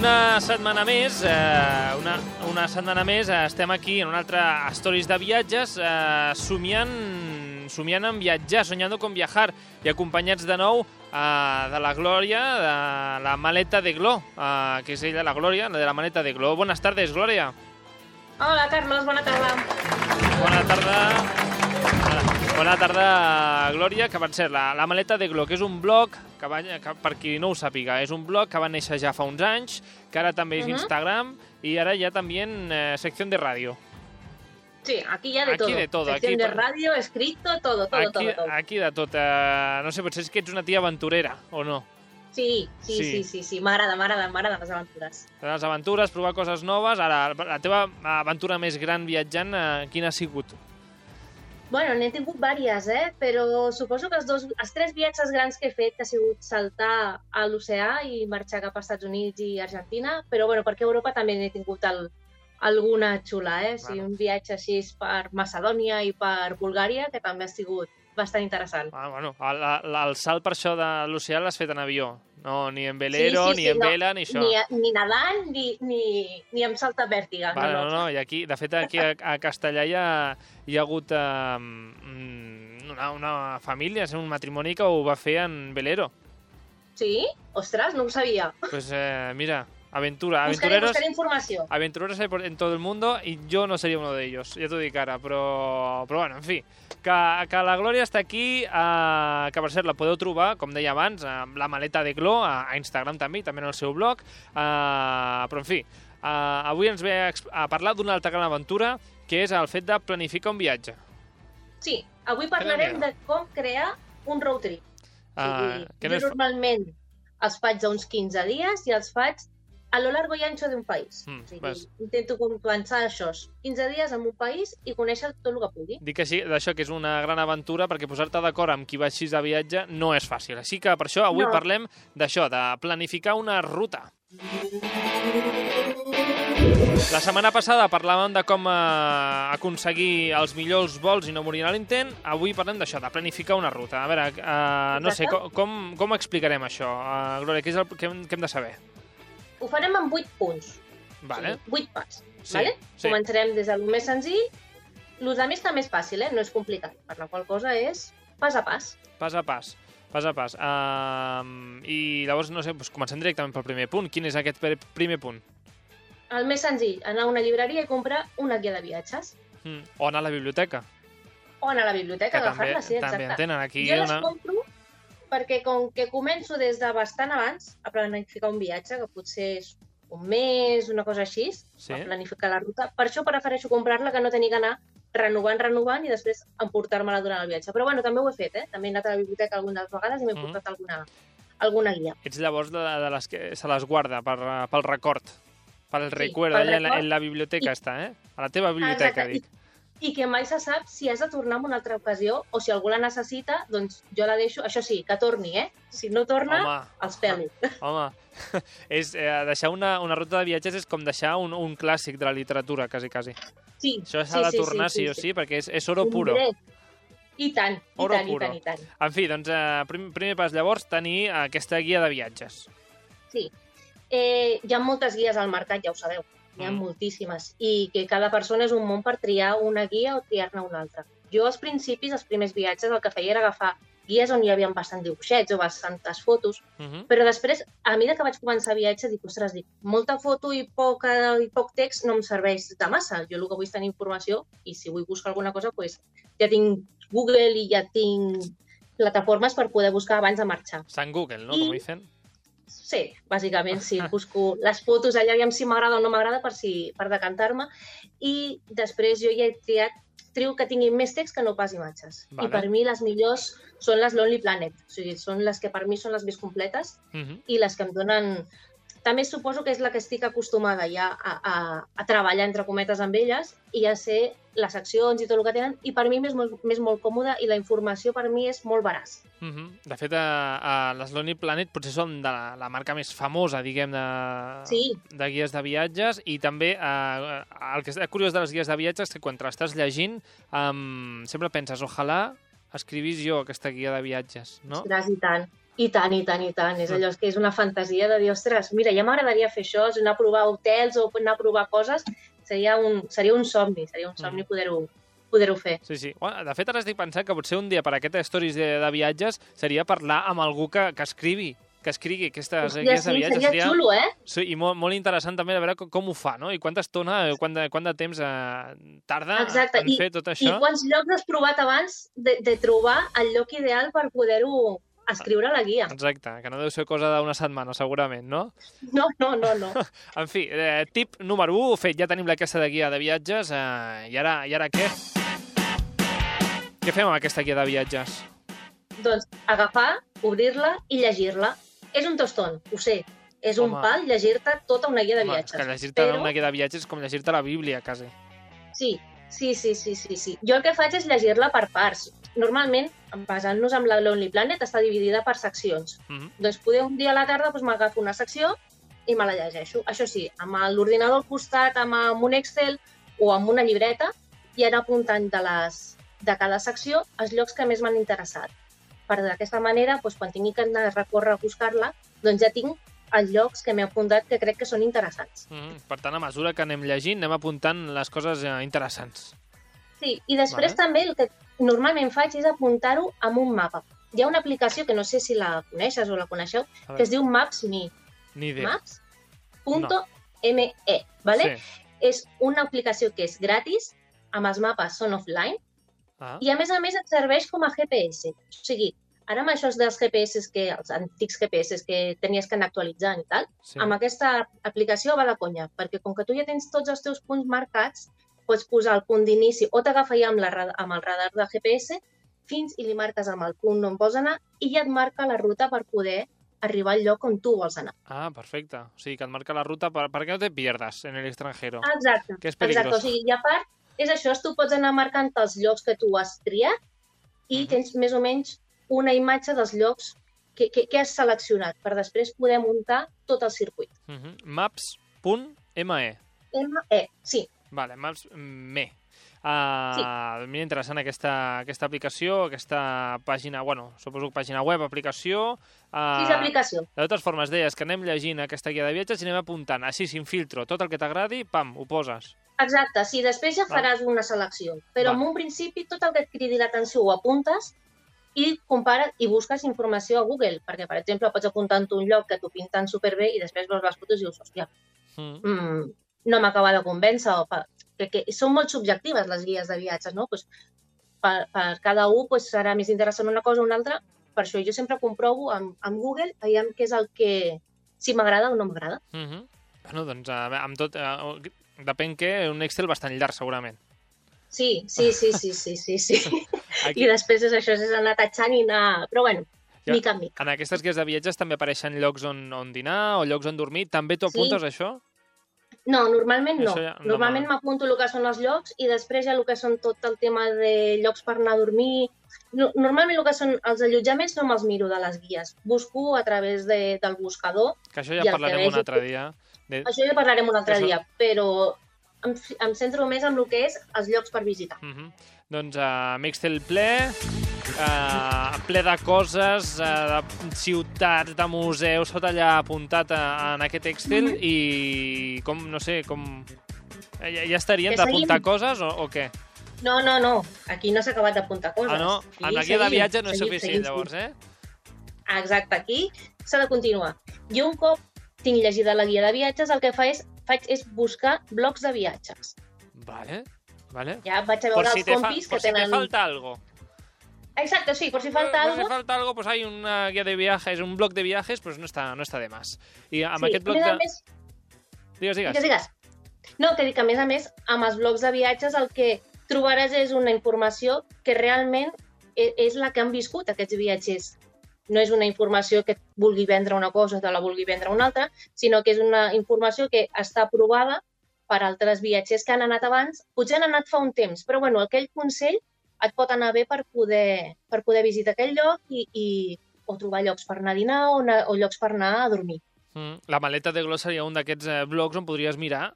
Una setmana més, eh, una, una setmana més, eh, estem aquí en un altre Stories de viatges, eh, somiant, somiant en viatjar, soñando con viajar, i acompanyats de nou eh, de la Glòria, de la maleta de Glo, eh, que és ella, la Glòria, la de la maleta de Glo. Buenas tardes, Glòria. Hola, Carlos, bona tarda. Bona tarda. Bona tarda, Glòria, que van ser la, la maleta de Glo, que és un blog, que, va, que per qui no ho sàpiga, és un blog que va néixer ja fa uns anys, que ara també és Mhm. Instagram, i ara ja també eh, secció de ràdio. Sí, aquí ya de Aquí todo. de todo, Sección aquí de radio, escrito, todo, todo, Aquí, todo, todo. aquí de tot. Eh, no sé, potser és que ets una tia aventurera, o no? Sí, sí, Sí. sí, sí, sí. M'agrada, m'agrada, m'agrada les aventures. Les aventures, provar coses noves. Ara, la teva aventura més gran viatjant, eh, quina ha sigut? Bueno, n'he tingut vàries, eh? Però suposo que els, dos, els tres viatges grans que he fet que ha sigut saltar a l'oceà i marxar cap als Estats Units i Argentina, però bueno, perquè a Europa també n'he tingut el, alguna xula, eh? O sigui, Bueno. un viatge així per Macedònia i per Bulgària, que també ha sigut bastant interessant. Ah, bueno, el, el, el salt per això de l'oceà l'has fet en avió. No, ni en velero, Sí, sí, ni sí, en no. vela, ni això. Ni, ni nedant, ni, ni, ni amb salta vèrtiga. Vale, no, no, no, i aquí, de fet, aquí a, a Castellà hi ha, hi ha hagut mm, una, una família, un matrimoni que ho va fer en velero. Sí? Ostres, no ho sabia. Pues eh, mira, aventura, Buscaré, aventureros, buscaré informació. aventureros hay por- en todo el mundo y yo no sería uno de ellos, ja t'ho dic ara, però, però bueno, en fi, que, que la Glòria està aquí, eh, que per cert la podeu trobar, com deia abans, amb la maleta de Glo, a, a Instagram també, i també en el seu blog, eh, però en fi, eh, avui ens ve a, a parlar d'una altra gran aventura, que és el fet de planificar un viatge. Sí, avui parlarem de com crear un road trip. O sigui, Uh, que no jo normalment els faig a uns 15 dies i els faig a lo largo y ancho d'un país. Mm, o sigui, vas. intento com pensar això, 15 dies en un país i conèixer tot el que pugui. Dic així, d'això, que és una gran aventura, perquè posar-te d'acord amb qui va així de viatge no és fàcil. Així que per això avui No. parlem d'això, de planificar una ruta. La setmana passada parlàvem de com eh, aconseguir els millors vols i no morir a l'intent. Avui parlem d'això, de planificar una ruta. A veure, eh, no sé, com, com, com explicarem això? Uh, Glòria, què és el que hem, que hem de saber? Ho farem en 8 punts, Vale. o sigui, 8 parts. Sí, vale? sí. Començarem des del més senzill. El de més també és fàcil, eh? no és complicat, per la qual cosa és pas a pas. Pas a pas. Pas a pas. Uh, I llavors, no sé, doncs comencem directament pel primer punt. Quin és aquest primer punt? El més senzill, anar a una llibreria i comprar una guia de viatges. Mm. O anar a la biblioteca, O anar a la biblioteca, també, agafar-la, sí, també exacte. en tenen aquí jo les una... compro perquè com que començo des de bastant abans a planificar un viatge, que potser és un mes, una cosa així, Sí? a planificar la ruta. Per això prefereixo comprar-la que no tenir que anar renovant, renovant i després emportar-me-la durant el viatge. Però bueno, també ho he fet, eh? També he anat a la biblioteca algunes vegades i m'he Mhm. portat alguna, alguna guia. Ets llavors de, de les que se les guarda per, pel record, pel recuerdo, pel allà en la, record. en la biblioteca I- està, eh? A la teva biblioteca, Exacte. dic. I, I que mai se sap si has de tornar en una altra ocasió o si algú la necessita, doncs jo la deixo. Això sí, que torni, eh? Si no torna, Home, els pelo. [laughs] home, [laughs] és, eh, deixar una, una ruta de viatges és com deixar un, un clàssic de la literatura, quasi, quasi. Sí, Això s'ha de tornar sí, o sí, perquè és, és oro puro. I tant, i Oro tant, puro. i tant, i tant. En fi, doncs, eh, prim, primer pas llavors, tenir aquesta guia de viatges. Sí. Eh, hi ha moltes guies al mercat, ja ho sabeu. N'hi ha Mm. moltíssimes. I que cada persona és un món per triar una guia o triar-ne una altra. Jo, als principis, els primers viatges, el que feia era agafar guies on hi havia bastant dibuixets o bastantes fotos, Uh -huh. però després, a mesura que vaig començar a viatge, dic, ostres, dic, molta foto i, poca, i poc text no em serveix de massa. Jo el que vull és tenir informació i si vull buscar alguna cosa, pues, ja tinc Google i ja tinc plataformes per poder buscar abans de marxar. Sant Google, no? I- Com dicen. Sí, bàsicament sí, [laughs] busco les fotos allà, aviam si m'agrada o no m'agrada per, si, per decantar-me i després jo ja he triat trio que tinguin més text que no pas imatges. Vale. I per mi les millors són les Lonely Planet, o sigui, són les que per mi són les més completes Uh -huh. i les que em donen també suposo que és la que estic acostumada ja a, a, a treballar, entre cometes, amb elles i a ser les seccions i tot el que tenen, i per mi m'és molt, m'és molt còmode i la informació per mi és molt veraç. Uh -huh. De fet, a, a les Lonely Planet potser són de la, la marca més famosa, diguem, de, Sí. de guies de viatges i també eh, el que és curiós de les guies de viatges és que quan te l'estàs llegint um, sempre penses, ojalà escrivís jo aquesta guia de viatges, no? Ostres, i tant. I tant, i tant, i tant. És allò que és una fantasia de dir, ostres, mira, ja m'agradaria fer això, és anar a provar hotels o anar a provar coses. Seria un, seria un somni, seria un somni poder-ho poder fer. Sí, sí. Bueno, de fet, ara estic pensant que potser un dia per aquestes stories de, de viatges seria parlar amb algú que, que escrivi que escrigui aquestes Hòstia, guies de sí, viatges. seria xulo, eh? Sí, i molt, molt interessant també de veure com, com ho fa, no? I quanta estona, eh, quant de, quant de temps eh, tarda Exacte. en I, fer tot I això. quants llocs has provat abans de, de trobar el lloc ideal per poder-ho escriure la guia? Exacte, que no deu ser cosa d'una setmana, segurament, no? No, no, no, no. [laughs] En fi, eh, tip número 1, fet, ja tenim aquesta de guia de viatges, eh, i, ara, i ara què? Què fem amb aquesta guia de viatges? Doncs agafar, obrir-la i llegir-la. És un toston, ho sé. És un Home. pal llegir-te tota una guia de Home, viatges. que llegir-te però- una guia de viatges és com llegir-te la Bíblia, quasi. Sí, sí, sí, sí, sí, sí. Jo el que faig és llegir-la per parts. Normalment, basant-nos en la Lonely Planet, està dividida per seccions. Mm -hmm. Doncs poder un dia a la tarda doncs, m'agafo una secció i me la llegeixo. Això sí, amb l'ordinador al costat, amb, amb un Excel o amb una llibreta i anar apuntant de, les, de cada secció els llocs que més m'han interessat. Per d'aquesta manera, doncs, quan tingui que anar a recórrer a buscar-la, doncs ja tinc els llocs que m'he apuntat que crec que són interessants. Mm -hmm. Per tant, a mesura que anem llegint, anem apuntant les coses eh, interessants. Sí, i després Vale. també el que normalment faig és apuntar-ho amb un mapa. Hi ha una aplicació que no sé si la coneixes o la coneixeu, que es diu Maps.me. Ni idea. Maps.me, ¿vale? Sí. És una aplicació que és gratis, amb els mapes són offline, Ah. i a més a més et serveix com a GPS. O sigui, ara amb això dels GPS, que, els antics GPS que tenies que anar actualitzant i tal, sí. amb aquesta aplicació va la conya, perquè com que tu ja tens tots els teus punts marcats, pots posar el punt d'inici o t'agafa ja amb, la, amb el radar de GPS fins i li marques amb el punt on vols anar i ja et marca la ruta per poder arribar al lloc on tu vols anar. Ah, perfecte. O sigui, que et marca la ruta per, perquè no te pierdas en el extranjero. Exacte. Que és Exacte, peligroso. o sigui, i a part, és això, tu pots anar marcant els llocs que tu has triat i Mhm. tens més o menys una imatge dels llocs que, que, que has seleccionat per després poder muntar tot el circuit. Uh -huh. Maps.me. M-E, sí, Vale, Maps.me. Uh, Mira, interessant aquesta, aquesta aplicació, aquesta pàgina, bueno, suposo que pàgina web, aplicació... Uh, sí, és l'aplicació. De totes formes, deies que anem llegint aquesta guia de viatges i anem apuntant, així, sin filtro, tot el que t'agradi, pam, ho poses. Exacte, sí, després ja faràs una selecció. Però Val. en un principi tot el que et cridi l'atenció ho apuntes i compara i busques informació a Google, perquè, per exemple, pots apuntar en un lloc que t'ho pinten superbé i després veus les fotos i dius, hòstia, Mm. mm, no m'acaba de convèncer, o per, que, que són molt subjectives les guies de viatges, no? Pues, per, per cada un pues, serà més interessant una cosa o una altra, per això jo sempre comprovo amb, amb Google, veiem què és el que, si m'agrada o no m'agrada. Mm -hmm. Bueno, doncs, amb tot... Uh, depèn què, un Excel bastant llarg, segurament. Sí, sí, sí, sí, sí, sí, sí. [laughs] Aquí, I després és això, és anar tatxant i anar... Però bueno, Ja. mica en mica. en aquestes guies de viatges també apareixen llocs on, on dinar o llocs on dormir. També t'ho Sí. apuntes, això? No, normalment no. Ja no normalment m'apunto el que són els llocs i després ja el que són tot el tema de llocs per anar a dormir. No, normalment el que són els allotjaments no me'ls miro de les guies. Busco a través de, del buscador. Que això ja parlarem un vegi- altre dia. De... Això ja parlarem un altre Això- dia, però em, em centro més en el que és els llocs per visitar. Mm -hmm. Doncs uh, amb Excel ple, uh, ple de coses, uh, de ciutats, de museus, tot allà apuntat a, en aquest Excel Mhm. i com, no sé, com... eh, Ja, ja estarien Que d'apuntar coses o, o què? No, no, no. Aquí no s'ha acabat d'apuntar coses. Ah, no? Aquí En la guia de viatge no és seguim, suficient, seguim, llavors, eh? Exacte, aquí s'ha de continuar. Jo un cop tinc llegida la guia de viatges, el que fa és, faig és buscar blocs de viatges. Vale, vale. Ja vaig a Por veure si, els te, fa, compis que por si te tenen... falta algo. Exacte, sí, por si falta Por algo. si falta algo, pues hay una guía de viajes, un blog de viajes, pues no está, no está de más. I amb sí, aquest blog de... més, Digues, digues. digues, digues. No, que dic que a més a més, amb els blocs de viatges el que trobaràs és una informació que realment e- és la que han viscut aquests viatgers. no és una informació que vulgui vendre una cosa o te la vulgui vendre una altra, sinó que és una informació que està aprovada per altres viatgers que han anat abans. Potser han anat fa un temps, però bueno, aquell consell et pot anar bé per poder, per poder visitar aquell lloc i, i o trobar llocs per anar a dinar o, anar, o llocs per anar a dormir. Mm. La maleta de Glo seria un d'aquests eh, blogs on podries mirar,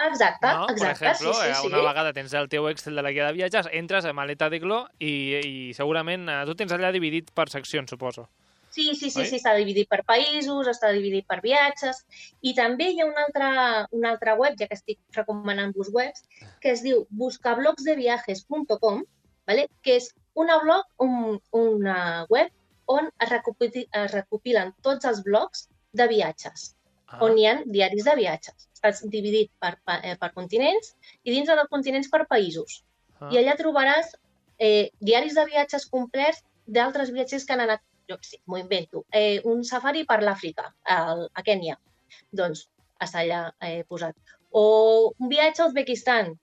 Exacte, no? exacte, per exemple, sí, sí, eh, sí. una vegada tens el teu Excel de la guia de viatges, entres a maleta de Glo i, i segurament eh, tu tens allà dividit per seccions, suposo. Sí, sí, sí, Oi? sí, està dividit per països, està dividit per viatges i també hi ha una altra, una altra web, ja que estic recomanant-vos webs, que es diu buscablogsdeviajes.com, ¿vale? que és una blog, un, una web on es, recopili, es recopilen tots els blogs de viatges, Ah. on hi ha diaris de viatges. Està dividit per, pa- eh, per continents i dins dels continents per països. Ah. I allà trobaràs eh, diaris de viatges complets d'altres viatgers que han anat, jo sé, m'ho invento, eh, un safari per l'Àfrica, a Kènia. Doncs està allà eh, posat. O un viatge a Uzbekistan,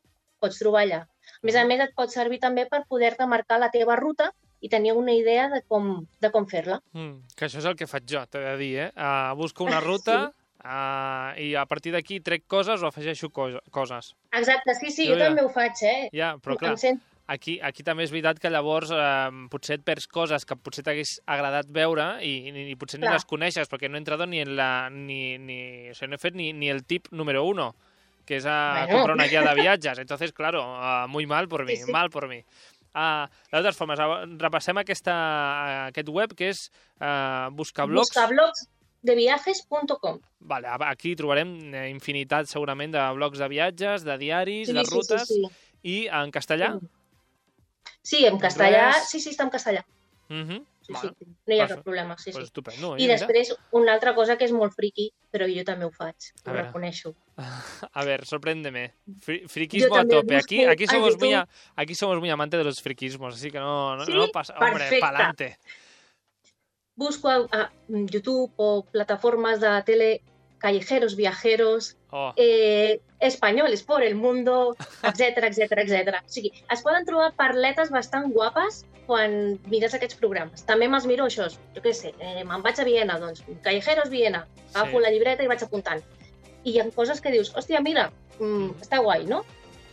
pots trobar allà. A més a més, et pot servir també per poder-te marcar la teva ruta i tenir una idea de com, de com fer-la. Mm, que això és el que faig jo, t'he de dir, eh? Uh, busco una [laughs] ruta uh, i a partir d'aquí trec coses o afegeixo co coses. Exacte, sí, sí, Jo jo, ja. també ho faig, eh? Ja, però clar, Em sent... aquí, aquí també és veritat que llavors eh, potser et perds coses que potser t'hagués agradat veure i, i, i potser ni Clar. les coneixes perquè no he entrado ni en la... Ni, ni, o sigui, no he fet ni, ni el tip número uno, que és a Bueno. comprar una guia de viatges. Entonces, claro, uh, muy mal por mí, Sí, sí. mal por mí. Uh, de totes formes, ah, repassem aquesta, aquest web que és uh, buscablogs. Buscablogsdeviajes.com Vale, a- aquí trobarem eh, infinitat segurament de blogs de viatges, de diaris, Sí, de sí, rutes sí, sí. i en castellà. Sí, en castellà, Anglès. sí, sí, està en castellà. Mhm. Sí, Vale. sí, no hi ha cap problema, sí, Pues sí. estupendo. I després, una altra cosa que és molt friqui, però jo també ho faig, ho reconeixo. [laughs] A ver, sorpréndeme. Fri- friquismo a tope. Aquí, aquí somos muy a- aquí somos muy amantes de los friquismos, así que no, no, ¿Sí? no pasa, hombre, Perfecte. pa'lante. Busco a, a YouTube o plataformas de tele callejeros, viajeros, Oh, eh, españoles por el mundo, etc etc etc. O sigui, es poden trobar parletes bastant guapes quan mires aquests programes. També me'ls miro això, jo què sé, eh, me'n vaig a Viena, doncs, Callejeros Viena, agafo Sí. la llibreta i vaig apuntant. I hi ha coses que dius, hòstia, mira, mm, està guai, no?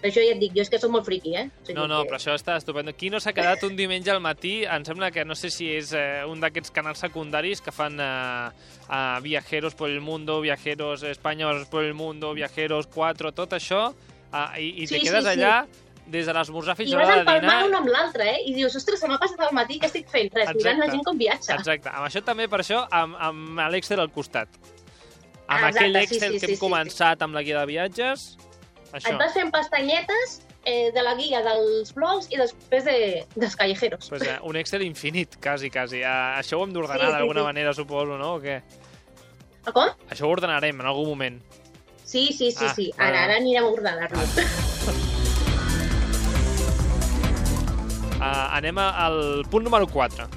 Però això ja et dic, jo és que soc molt friqui, eh? O sigui no, no, que- però això està estupendo. Qui no s'ha quedat un diumenge al matí? Em sembla que no sé si és eh, un d'aquests canals secundaris que fan eh, eh, viajeros por el mundo, viajeros espanyols por el mundo, viajeros 4, tot això, eh, i, i te Sí, sí, quedes sí. allà des de l'esmorzar fins I a vas l'hora de empalmant dinar. un amb l'altre, eh? I dius, ostres, se m'ha passat al matí, què estic fent? Res, mirant la Exacte. gent com viatja. Exacte, amb això també, per això, amb, amb l'Excel al costat. Amb Ah, aquell exacte, sí, Excel sí, que sí, hem sí, començat amb la guia de viatges, Et això. vas fent pestanyetes eh, de la guia dels blogs i després de, dels callejeros. Pues, eh, un Excel infinit, quasi, quasi. Uh, això ho hem d'ordenar Sí, sí, d'alguna sí. manera, suposo, no? O què? Ah, com? Això ho ordenarem en algun moment. Sí, sí, sí, Ah, sí. vale. Ara, ara anirem a ordenar-lo. Uh, [laughs] anem a- al punt número 4.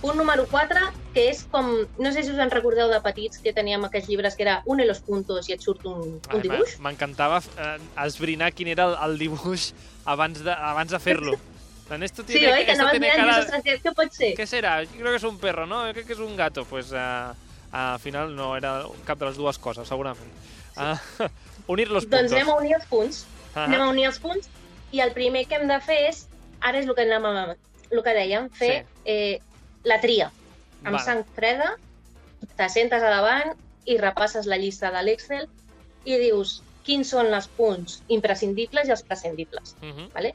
Punt número 4, que és com... No sé si us en recordeu de petits que teníem aquests llibres que era une los puntos i et surt un, un dibuix. M'encantava uh, esbrinar quin era el, el dibuix abans de, abans de fer-lo. [laughs] En esto Sí, tiene, oi? Que anaves mirant i cara... dius, ostres, què, què pot ser? ¿Qué será? Yo creo que es un perro, ¿no? Yo creo que es un gato. Pues uh, al final no era cap de les dues coses, segurament. Uh, [laughs] unir los puntos. Doncs anem a unir els punts. Ahà. Anem a unir els punts i el primer que hem de fer és, ara és el que, anem a, el que dèiem, fer eh, la tria. Amb Vale. sang freda, te sentes a davant i repasses la llista de l'Excel i dius quins són els punts imprescindibles i els prescindibles. Mhm. Vale?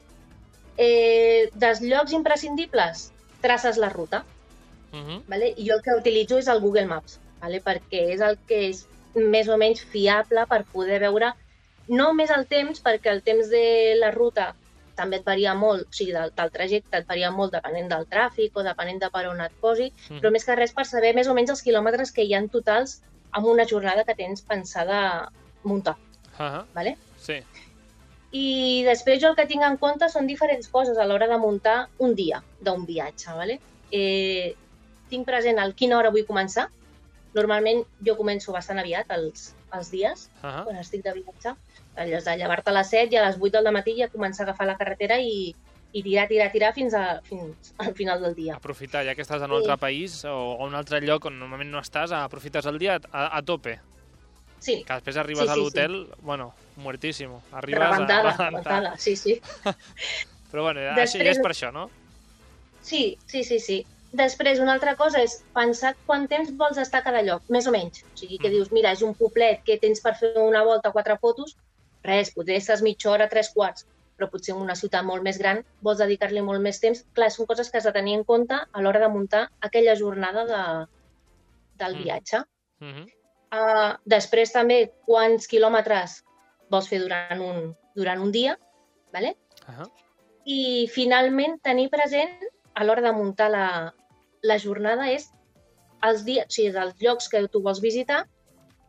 Eh, dels llocs imprescindibles, traces la ruta. Mhm. Vale? I jo el que utilitzo és el Google Maps, vale? perquè és el que és més o menys fiable per poder veure no més el temps, perquè el temps de la ruta també et varia molt, o sigui, del, del trajecte et varia molt depenent del tràfic o depenent de per on et posi, Mhm. però més que res per saber més o menys els quilòmetres que hi ha en totals amb una jornada que tens pensada muntar. Ahà. Vale? Sí. I després jo el que tinc en compte són diferents coses a l'hora de muntar un dia d'un viatge. Vale? Eh, tinc present el quina hora vull començar. Normalment jo començo bastant aviat els, els dies, Ahà. quan estic de viatge. Allò de llevar-te a les 7 i a les 8 del matí ja començar a agafar la carretera i, i tirar, tirar, tirar fins, a, fins al final del dia. Aprofitar, ja que estàs en un Sí. altre país o, o un altre lloc on normalment no estàs, aprofites el dia a, a tope. Sí, Que després arribes Sí, a sí, l'hotel, bueno, muertíssimo. Arribes a- rebentada, rebentat. rebentada, sí, sí. [laughs] Però bueno, [laughs] això, Després- ja és per això, no? Sí, sí, sí, sí. Després, una altra cosa és pensar quant temps vols estar a cada lloc, més o menys. O sigui, que Mm. dius, mira, és un poblet que tens per fer una volta, quatre fotos, res, potser estàs mitja hora, tres quarts, però potser en una ciutat molt més gran vols dedicar-li molt més temps. Clar, són coses que has de tenir en compte a l'hora de muntar aquella jornada de, del Mm. viatge. Uh -huh. Uh, després també quants quilòmetres vols fer durant un, durant un dia, ¿vale? Uh -huh. i finalment tenir present a l'hora de muntar la, la jornada és els dies, o sigui, els llocs que tu vols visitar,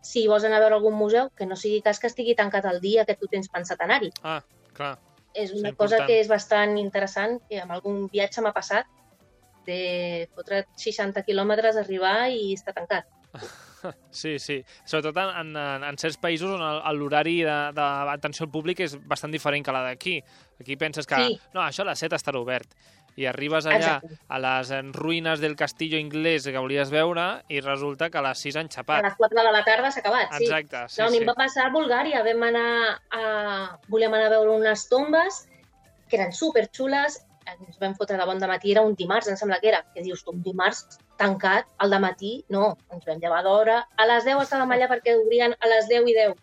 si vols anar a veure algun museu, que no sigui cas que estigui tancat el dia que tu tens pensat anar-hi. Ah, clar. És Sí, una important. cosa que és bastant interessant, que amb algun viatge m'ha passat, de fotre 60 quilòmetres, arribar i estar tancat. [laughs] Sí, sí. Sobretot en, en, en certs països on l'horari d'atenció al públic és bastant diferent que la d'aquí. Aquí penses que, Sí. no, això a les 7 estarà obert. I arribes allà Exacte. a les eh, ruïnes del castillo inglès que volies veure i resulta que a les 6 han A xapat. les 4 de la tarda s'ha acabat, sí. Exacte, sí, no, a mi sí. em va passar a Bulgària. Vam anar a... Volíem anar a veure unes tombes que eren superxules. Ens vam fotre de bon matí, era un dimarts, em sembla que era. Que dius tu, un dimarts tancat al matí? No, ens vam llevar d'hora. A les 10 estàvem allà perquè obrien a les 10 i 10.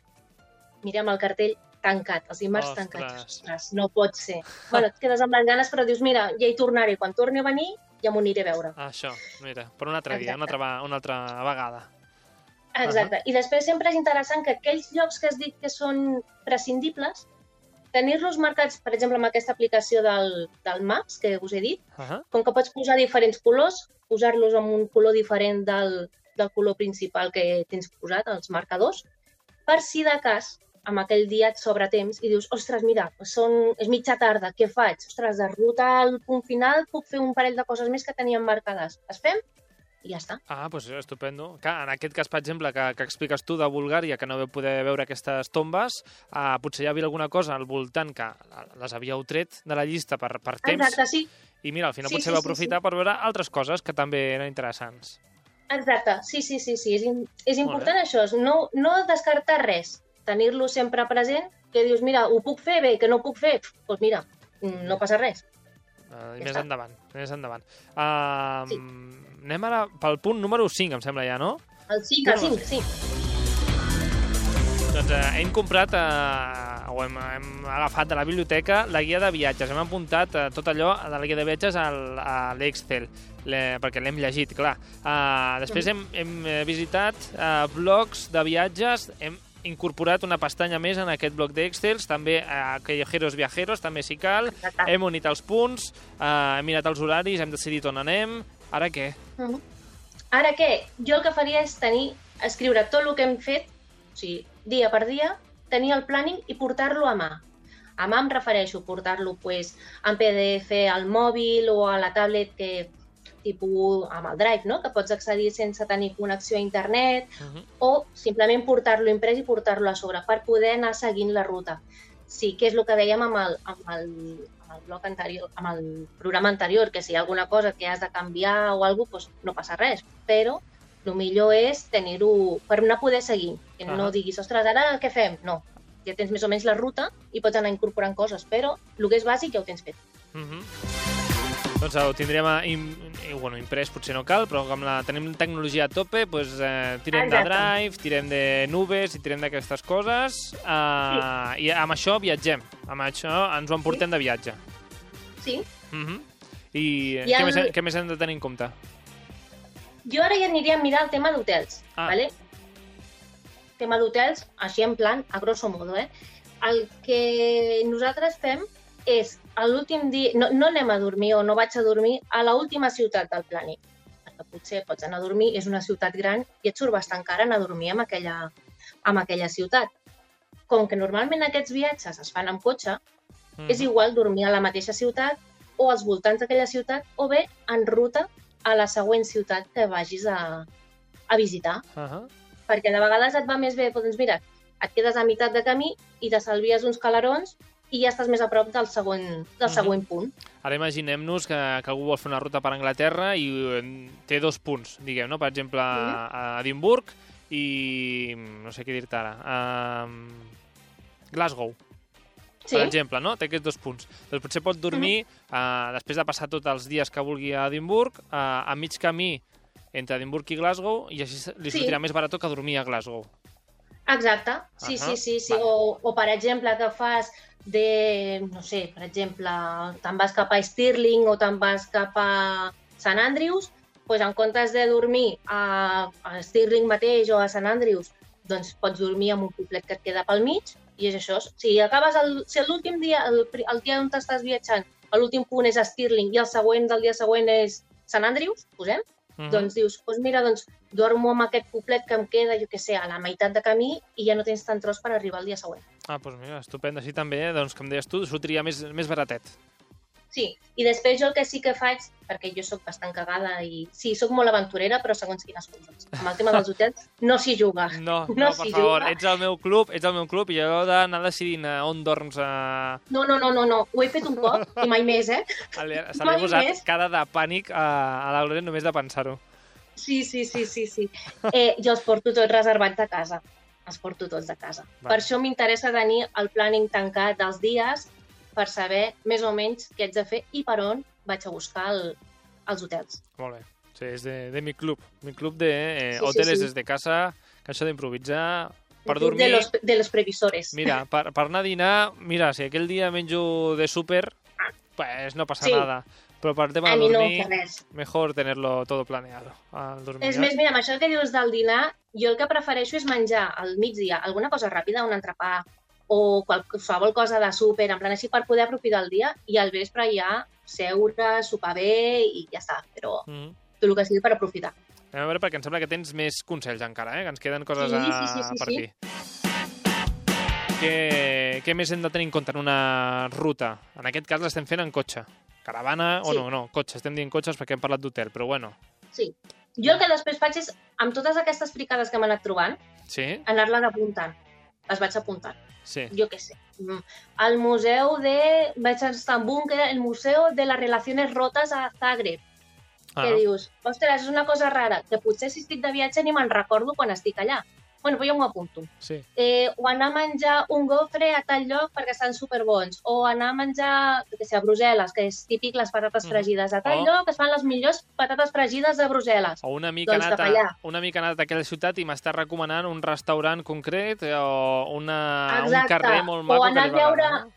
Mirem el cartell tancat, els dimarts Ostres. tancats. Ostres, no pot ser. [laughs] Bueno, et quedes amb les ganes, però dius, mira, ja hi tornaré. Quan torni a venir, ja m'ho aniré a veure. Ah, Això, mira, per un altre dia, una altra, una altra vegada. Exacte. I després sempre és interessant que aquells llocs que has dit que són prescindibles, tenir-los marcats, per exemple, amb aquesta aplicació del, del Maps, que us he dit, Uh -huh. com que pots posar diferents colors, posar-los amb un color diferent del, del color principal que tens posat, els marcadors, per si de cas amb aquell dia et sobra temps i dius, ostres, mira, són, és mitja tarda, què faig? Ostres, de ruta al punt final puc fer un parell de coses més que teníem marcades. Les fem i ja està. Ah, doncs estupendo. Que en aquest cas, per exemple, que, que expliques tu de Bulgària, que no vau poder veure aquestes tombes, uh, potser hi havia alguna cosa al voltant que les havíeu tret de la llista per, per temps, Exacte, sí. i mira, al final Sí, potser sí, vau sí, aprofitar per veure altres coses que també eren interessants. Exacte, sí, sí, sí, sí. És, és important això, no, no descartar res, tenir-lo sempre present, que dius, mira, ho puc fer bé, que no ho puc fer, doncs mira, mm, no passa res. Uh, I Ja més està. endavant, més endavant. Uh, Sí. Anem ara pel punt número 5, em sembla ja, no? El 5, el Bueno, 5, sí. Doncs eh, hem comprat, eh, o hem, hem agafat de la biblioteca la guia de viatges. Hem apuntat eh, tot allò de la guia de viatges al, a l'Excel, le- perquè l'hem llegit, clar. Uh, després hem, hem eh, visitat uh, blogs de viatges, hem incorporat una pestanya més en aquest bloc d'Excels, també a Callejeros Viajeros, també si cal. Exacte. Hem unit els punts, uh, hem mirat els horaris, hem decidit on anem. Ara què? Mhm. Ara què? Jo el que faria és tenir, escriure tot el que hem fet, o sigui, dia per dia, tenir el planning i portar-lo a mà. A mà em refereixo a portar-lo pues, en PDF al mòbil o a la tablet que tipus amb el Drive, no? que pots accedir sense tenir connexió a internet, Uh -huh. o simplement portar-lo imprès i portar-lo a sobre per poder anar seguint la ruta. Sí, que és el que dèiem amb el, amb el, amb el bloc anterior, amb el programa anterior, que si hi ha alguna cosa que has de canviar o alguna cosa, doncs no passa res, però el millor és tenir-ho per anar poder seguir, que Ahà. no diguis, ostres, ara què fem? No, ja tens més o menys la ruta i pots anar incorporant coses, però el que és bàsic ja ho tens fet. Uh -huh. Doncs ho tindrem a, im, i, bueno, imprès, potser no cal, però com la tenim tecnologia a tope, doncs, eh, tirem de Exacte. Drive, tirem de nubes i tirem d'aquestes coses eh, i amb això viatgem. Amb això ens ho emportem de viatge. Sí? Uh -huh. I, I què, el- més, què més hem de tenir en compte? Jo ara ja aniria a mirar el tema d'hotels, Ah. ¿vale? Tema d'hotels, així en plan, a grosso modo, eh? El que nosaltres fem és, l'últim dia, no, no anem a dormir o no vaig a dormir a la última ciutat del planeta. Perquè potser pots anar a dormir, és una ciutat gran i et surt bastant cara anar a dormir en aquella, en aquella ciutat. Com que normalment aquests viatges es fan amb cotxe, Mm. és igual dormir a la mateixa ciutat o als voltants d'aquella ciutat o bé en ruta a la següent ciutat que vagis a, a visitar. Uh -huh. Perquè de vegades et va més bé, doncs mira, et quedes a meitat de camí i t'estalvies uns calarons i ja estàs més a prop del següent, del Mhm. següent punt. Ara imaginem-nos que, que algú vol fer una ruta per Anglaterra i eh, té dos punts, diguem, no? Per exemple, a, a Edimburg i... no sé què dir-te ara. A Glasgow, Sí? per exemple, no? Té aquests dos punts. Doncs potser pot dormir, eh, després de passar tots els dies que vulgui a Edimburg, eh, a mig camí entre Edimburg i Glasgow, i així li Sí. sortirà més barat que dormir a Glasgow. Exacte, sí, Ahà, sí, sí, sí. vale. O, o, per exemple, que fas de, no sé, per exemple, te'n vas cap a Stirling o te'n vas cap a Sant Andrews, doncs en comptes de dormir a, a Stirling mateix o a Sant Andrews, doncs pots dormir en un poblet que et queda pel mig i és això. Si acabes el, si l'últim dia, el, el dia on t'estàs viatjant, l'últim punt és a Stirling i el següent del dia següent és Sant Andrews, posem, Mhm. doncs dius, doncs mira, doncs dormo amb aquest poblet que em queda, jo què sé, a la meitat de camí i ja no tens tant tros per arribar al dia següent. Ah, doncs mira, estupend. Així també, doncs, com deies tu, sortiria més, més baratet. Sí, i després jo el que sí que faig, perquè jo sóc bastant cagada i sí, sóc molt aventurera, però segons quines coses. Amb el tema dels hotels no s'hi juga. No, no, [laughs] No per favor, juga. ets al meu club, ets al meu club i jo he d'anar decidint a on dorms a... No, no, no, no, no. ho he fet un cop i mai més, eh? Se li ha Mai posat més. cara de pànic a, a la Lorena només de pensar-ho. Sí, sí, sí, sí, sí. Eh, jo els porto tots reservats de casa. Els porto tots de casa. Vale. Per això m'interessa tenir el planning tancat dels dies per saber més o menys què haig de fer i per on vaig a buscar el, els hotels. Molt bé. Sí, és de, de mi club. Mi club de eh, Sí, sí, hoteles sí. desde casa, cançó d'improvisar, per dormir... De los, de los previsores. Mira, per, per anar a dinar, mira, si aquell dia menjo de súper, pues no passa Sí. nada. Però per tema a de no dormir, res. mejor tenerlo todo planeado. Al dormir. És més, mira, amb això que dius del dinar, jo el que prefereixo és menjar al migdia alguna cosa ràpida, un entrepà o qualsevol cosa de súper, en plan així per poder aprofitar el dia i al vespre ja seure, sopar bé i ja està, però Mm. tot el que sigui per aprofitar. Anem a veure, perquè em sembla que tens més consells encara, eh? que ens queden coses Sí, a, sí, sí, sí, per sí. aquí. Què, què més hem de tenir en compte en una ruta? En aquest cas l'estem fent en cotxe. Caravana o Sí. no, no, cotxe. Estem dient cotxes perquè hem parlat d'hotel, però bueno. Sí. Jo el que després faig és, amb totes aquestes fricades que m'he anat trobant, Sí? anar-les apuntant. Les vaig apuntant. Sí. jo què sé, mm, al museu de... Vaig estar en que era el Museu de les Relaciones Rotes a Zagreb, Ah, que dius, ostres, és una cosa rara, que potser si estic de viatge ni me'n recordo quan estic allà. Bueno, jo m'ho apunto. sí. Eh, o anar a menjar un gofre a tal lloc perquè estan superbons. O anar a menjar, què sé, a Brussel·les, que és típic les patates Mhm. fregides. A tal O- lloc es fan les millors patates fregides de Brussel·les. O una mica, Doncs anat a, una mica anat a aquella ciutat i m'està recomanant un restaurant concret eh, o una, un Exacte. carrer molt O maco que anar a va veure-?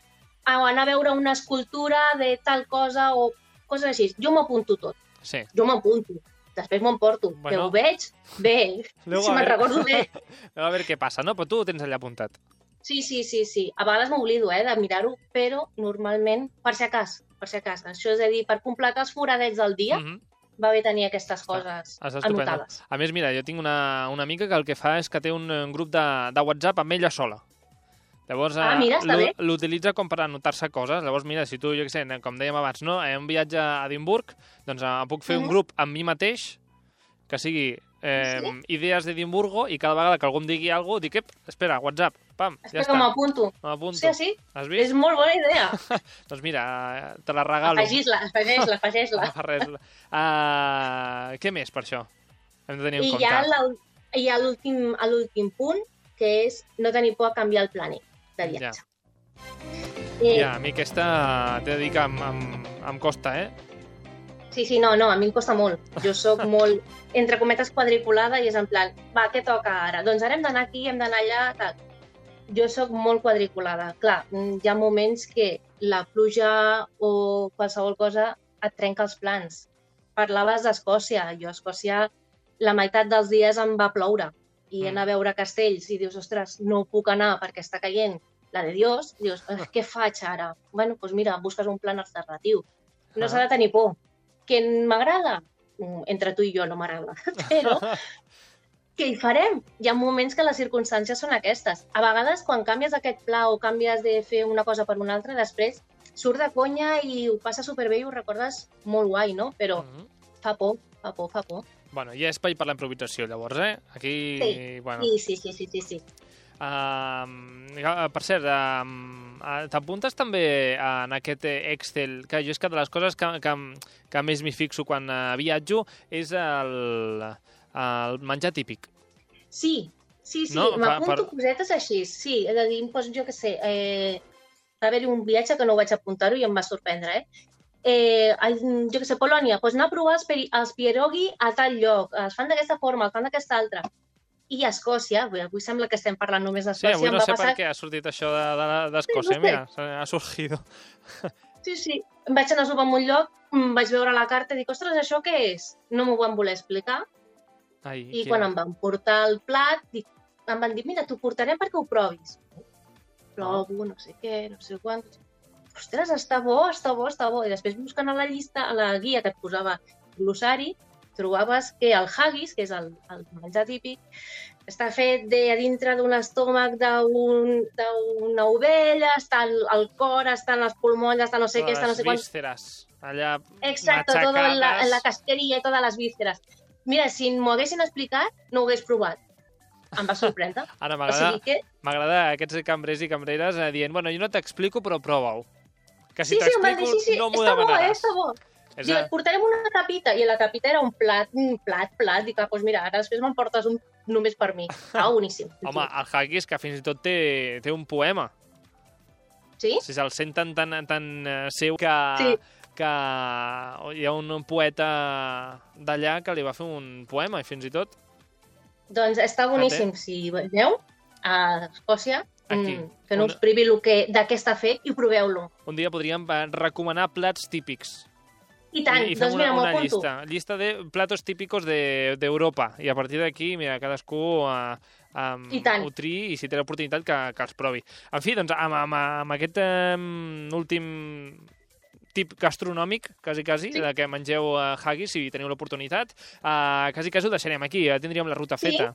O anar a veure una escultura de tal cosa o coses així. Jo m'ho apunto tot. Sí. Jo m'apunto. Després m'ho emporto. Bueno. Que ho veig bé. Luego si me'n recordo bé. [laughs] A veure què passa, no? Però tu ho tens allà apuntat. Sí, sí, sí, sí. A vegades m'oblido, eh, de mirar-ho, però normalment, per si acas, per si acas. Això és a dir, per completar els foradets del dia, Mhm. va bé tenir aquestes coses estupendo. anotades. A més, mira, jo tinc una, una amiga que el que fa és que té un, un grup de, de WhatsApp amb ella sola. Llavors, Ah, eh, mira, està l'utilitza com per anotar-se coses. Llavors, mira, si tu, jo què sé, com dèiem abans, no? Eh, un viatge a Edimburg, doncs eh, puc fer un Mhm. grup amb mi mateix que sigui eh, Sí? idees d'Edimburgo i cada vegada que algú em digui alguna cosa, dic, ep, espera, WhatsApp, pam, ja Espera està, que m'apunto. m'apunto. Sí, sí, Has és vist? molt bona idea. [laughs] Doncs mira, eh, te la regalo. Afegis-la, afegeix-la, afegeix-la. res. [laughs] Uh, què més per això? Hem de tenir en I compte. ja l'ul- hi ha l'últim punt, que és no tenir por a canviar el planning de viatge. Eh, Ja, a mi aquesta t'he de dir que em, em, em costa, eh? Sí, sí, no, no, a mi em costa molt. Jo sóc [laughs] molt, entre cometes, quadriculada i és en plan, va, què toca ara? Doncs ara hem d'anar aquí, hem d'anar allà, tal. Jo sóc molt quadriculada. Clar, mm, hi ha moments que la pluja o qualsevol cosa et trenca els plans. Parlaves d'Escòcia. Jo a Escòcia la meitat dels dies em va ploure i Mm. anar a veure castells i dius, ostres, no puc anar perquè està caient la de Dios, dius, "Eh, què faig ara? Bueno, doncs mira, busques un plan alternatiu. No Ah. s'ha de tenir por. Que m'agrada? Mm, Entre tu i jo no m'agrada. [laughs] Però [laughs] què hi farem? Hi ha moments que les circumstàncies són aquestes. A vegades, quan canvies aquest pla o canvies de fer una cosa per una altra, després surt de conya i ho passa superbé i ho recordes molt guai, no? Però Mhm. fa por, fa por, fa por. Bueno, hi ha espai per la improvisació, llavors, eh? Aquí, Sí, bueno, Sí, sí, sí, sí, sí, sí. Uh, per cert, uh, t'apuntes també en aquest Excel, que jo és que de les coses que, que, que més m'hi fixo quan uh, viatjo és el, el menjar típic. Sí, sí, sí, No, m'apunto per- cosetes així, sí, és a dir, doncs, jo què sé, eh, va haver-hi un viatge que no vaig apuntar-ho i em va sorprendre, eh? Eh, jo què sé, Polònia, doncs anar a provar els, els pierogi a tal lloc, es fan d'aquesta forma, es fan d'aquesta altra. I a Escòcia, avui, avui sembla que estem parlant només Sí, d'Escòcia, avui em no sé passar... per què ha sortit això de- de- d'Escòcia, Sí, no sé. mira, ha sorgit. [laughs] Sí, sí, em vaig anar a sopar en un lloc, em vaig veure la carta i dic, ostres, això què és? No m'ho van voler explicar Ai, i que- quan em van portar el plat, dic, em van dir, mira, t'ho portarem perquè ho provis. Provo, no sé què, no sé quant. Ostres, està bo, està bo, està bo. I després buscant a la llista, a la guia que et posava glossari, trobaves que el haggis, que és el, el menjar típic, està fet de a dintre d'un estómac d'un- d'una ovella, està el, el cor, estan els pulmons, està no sé què, està no sé quant. Les vísceres, allà Exacto, todo en la, en la y todas las vísceras. Mira, si m'ho haguessin explicat, no ho hagués provat. Em va sorprendre. [laughs] Ara o m'agrada sigui que... aquests cambrers i cambreres eh, dient, bueno, jo no t'explico, però prova-ho. Que si Sí, sí, t'explico, dir, sí, sí, no m'ho està bo, eh, demanaràs. està bo. És Diu, et portarem una tapita, i la tapita era un plat, un plat, plat. Dic, ah, doncs mira, ara després me'n portes un només per mi. [laughs] Ah, boníssim. Home, el haggis, que fins i tot té, té un poema. Sí? Si se'l senten tan, tan eh, seu que, Sí. que hi ha un poeta d'allà que li va fer un poema, i fins i tot Doncs està boníssim, si veieu, a Escòcia, Aquí. mm, que no Una- us privi que, de què està fet i proveu-lo. un dia podríem eh, recomanar plats típics. I tant, I, i fem doncs mira, una, apunto. llista. Llista de platos típicos de- d'Europa. I a partir d'aquí, mira, cadascú uh, um, I tant. ho triï i si té l'oportunitat que, que els provi. En fi, doncs, amb, amb, amb aquest um, últim tip gastronòmic, quasi, quasi, Sí. de que mengeu uh, haggis si teniu l'oportunitat, uh, quasi, quasi ho deixarem aquí, ja tindríem la ruta Sí. feta.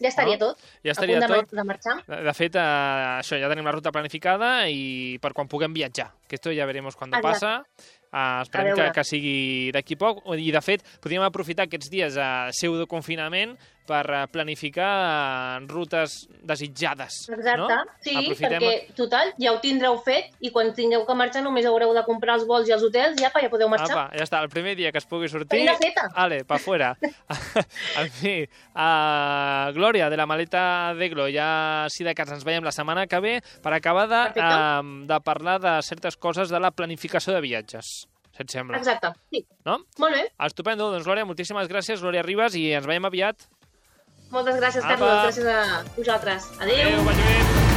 Ja estaria No? tot. Ja a estaria punt de, mar- tot. de marxar. De de fet, eh, això, ja tenim la ruta planificada i per quan puguem viatjar, que esto ya veremos cuando Exacte. passa. Uh, esperem A que, que sigui d'aquí poc. I, de fet, podríem aprofitar aquests dies a pseudoconfinament per eh, planificar rutes desitjades. Exacte, No? sí, Aprofitem- perquè, total, ja ho tindreu fet i quan tingueu que marxar només haureu de comprar els vols i els hotels i apa, ja podeu marxar. Apa, ja està, el primer dia que es pugui sortir... Feina feta. Ale, pa fuera. [laughs] en fi, uh, Glòria, de la maleta de Glo, ja si de cas ens veiem la setmana que ve per acabar de, uh, de parlar de certes coses de la planificació de viatges, si et sembla. Exacte, sí. No? Molt bé, Estupendo, doncs Glòria, moltíssimes gràcies, Glòria Ribas, i ens veiem aviat. Moltes gràcies, Apa. Carlos, gràcies a vosaltres. Adéu. Adéu, vagi bé.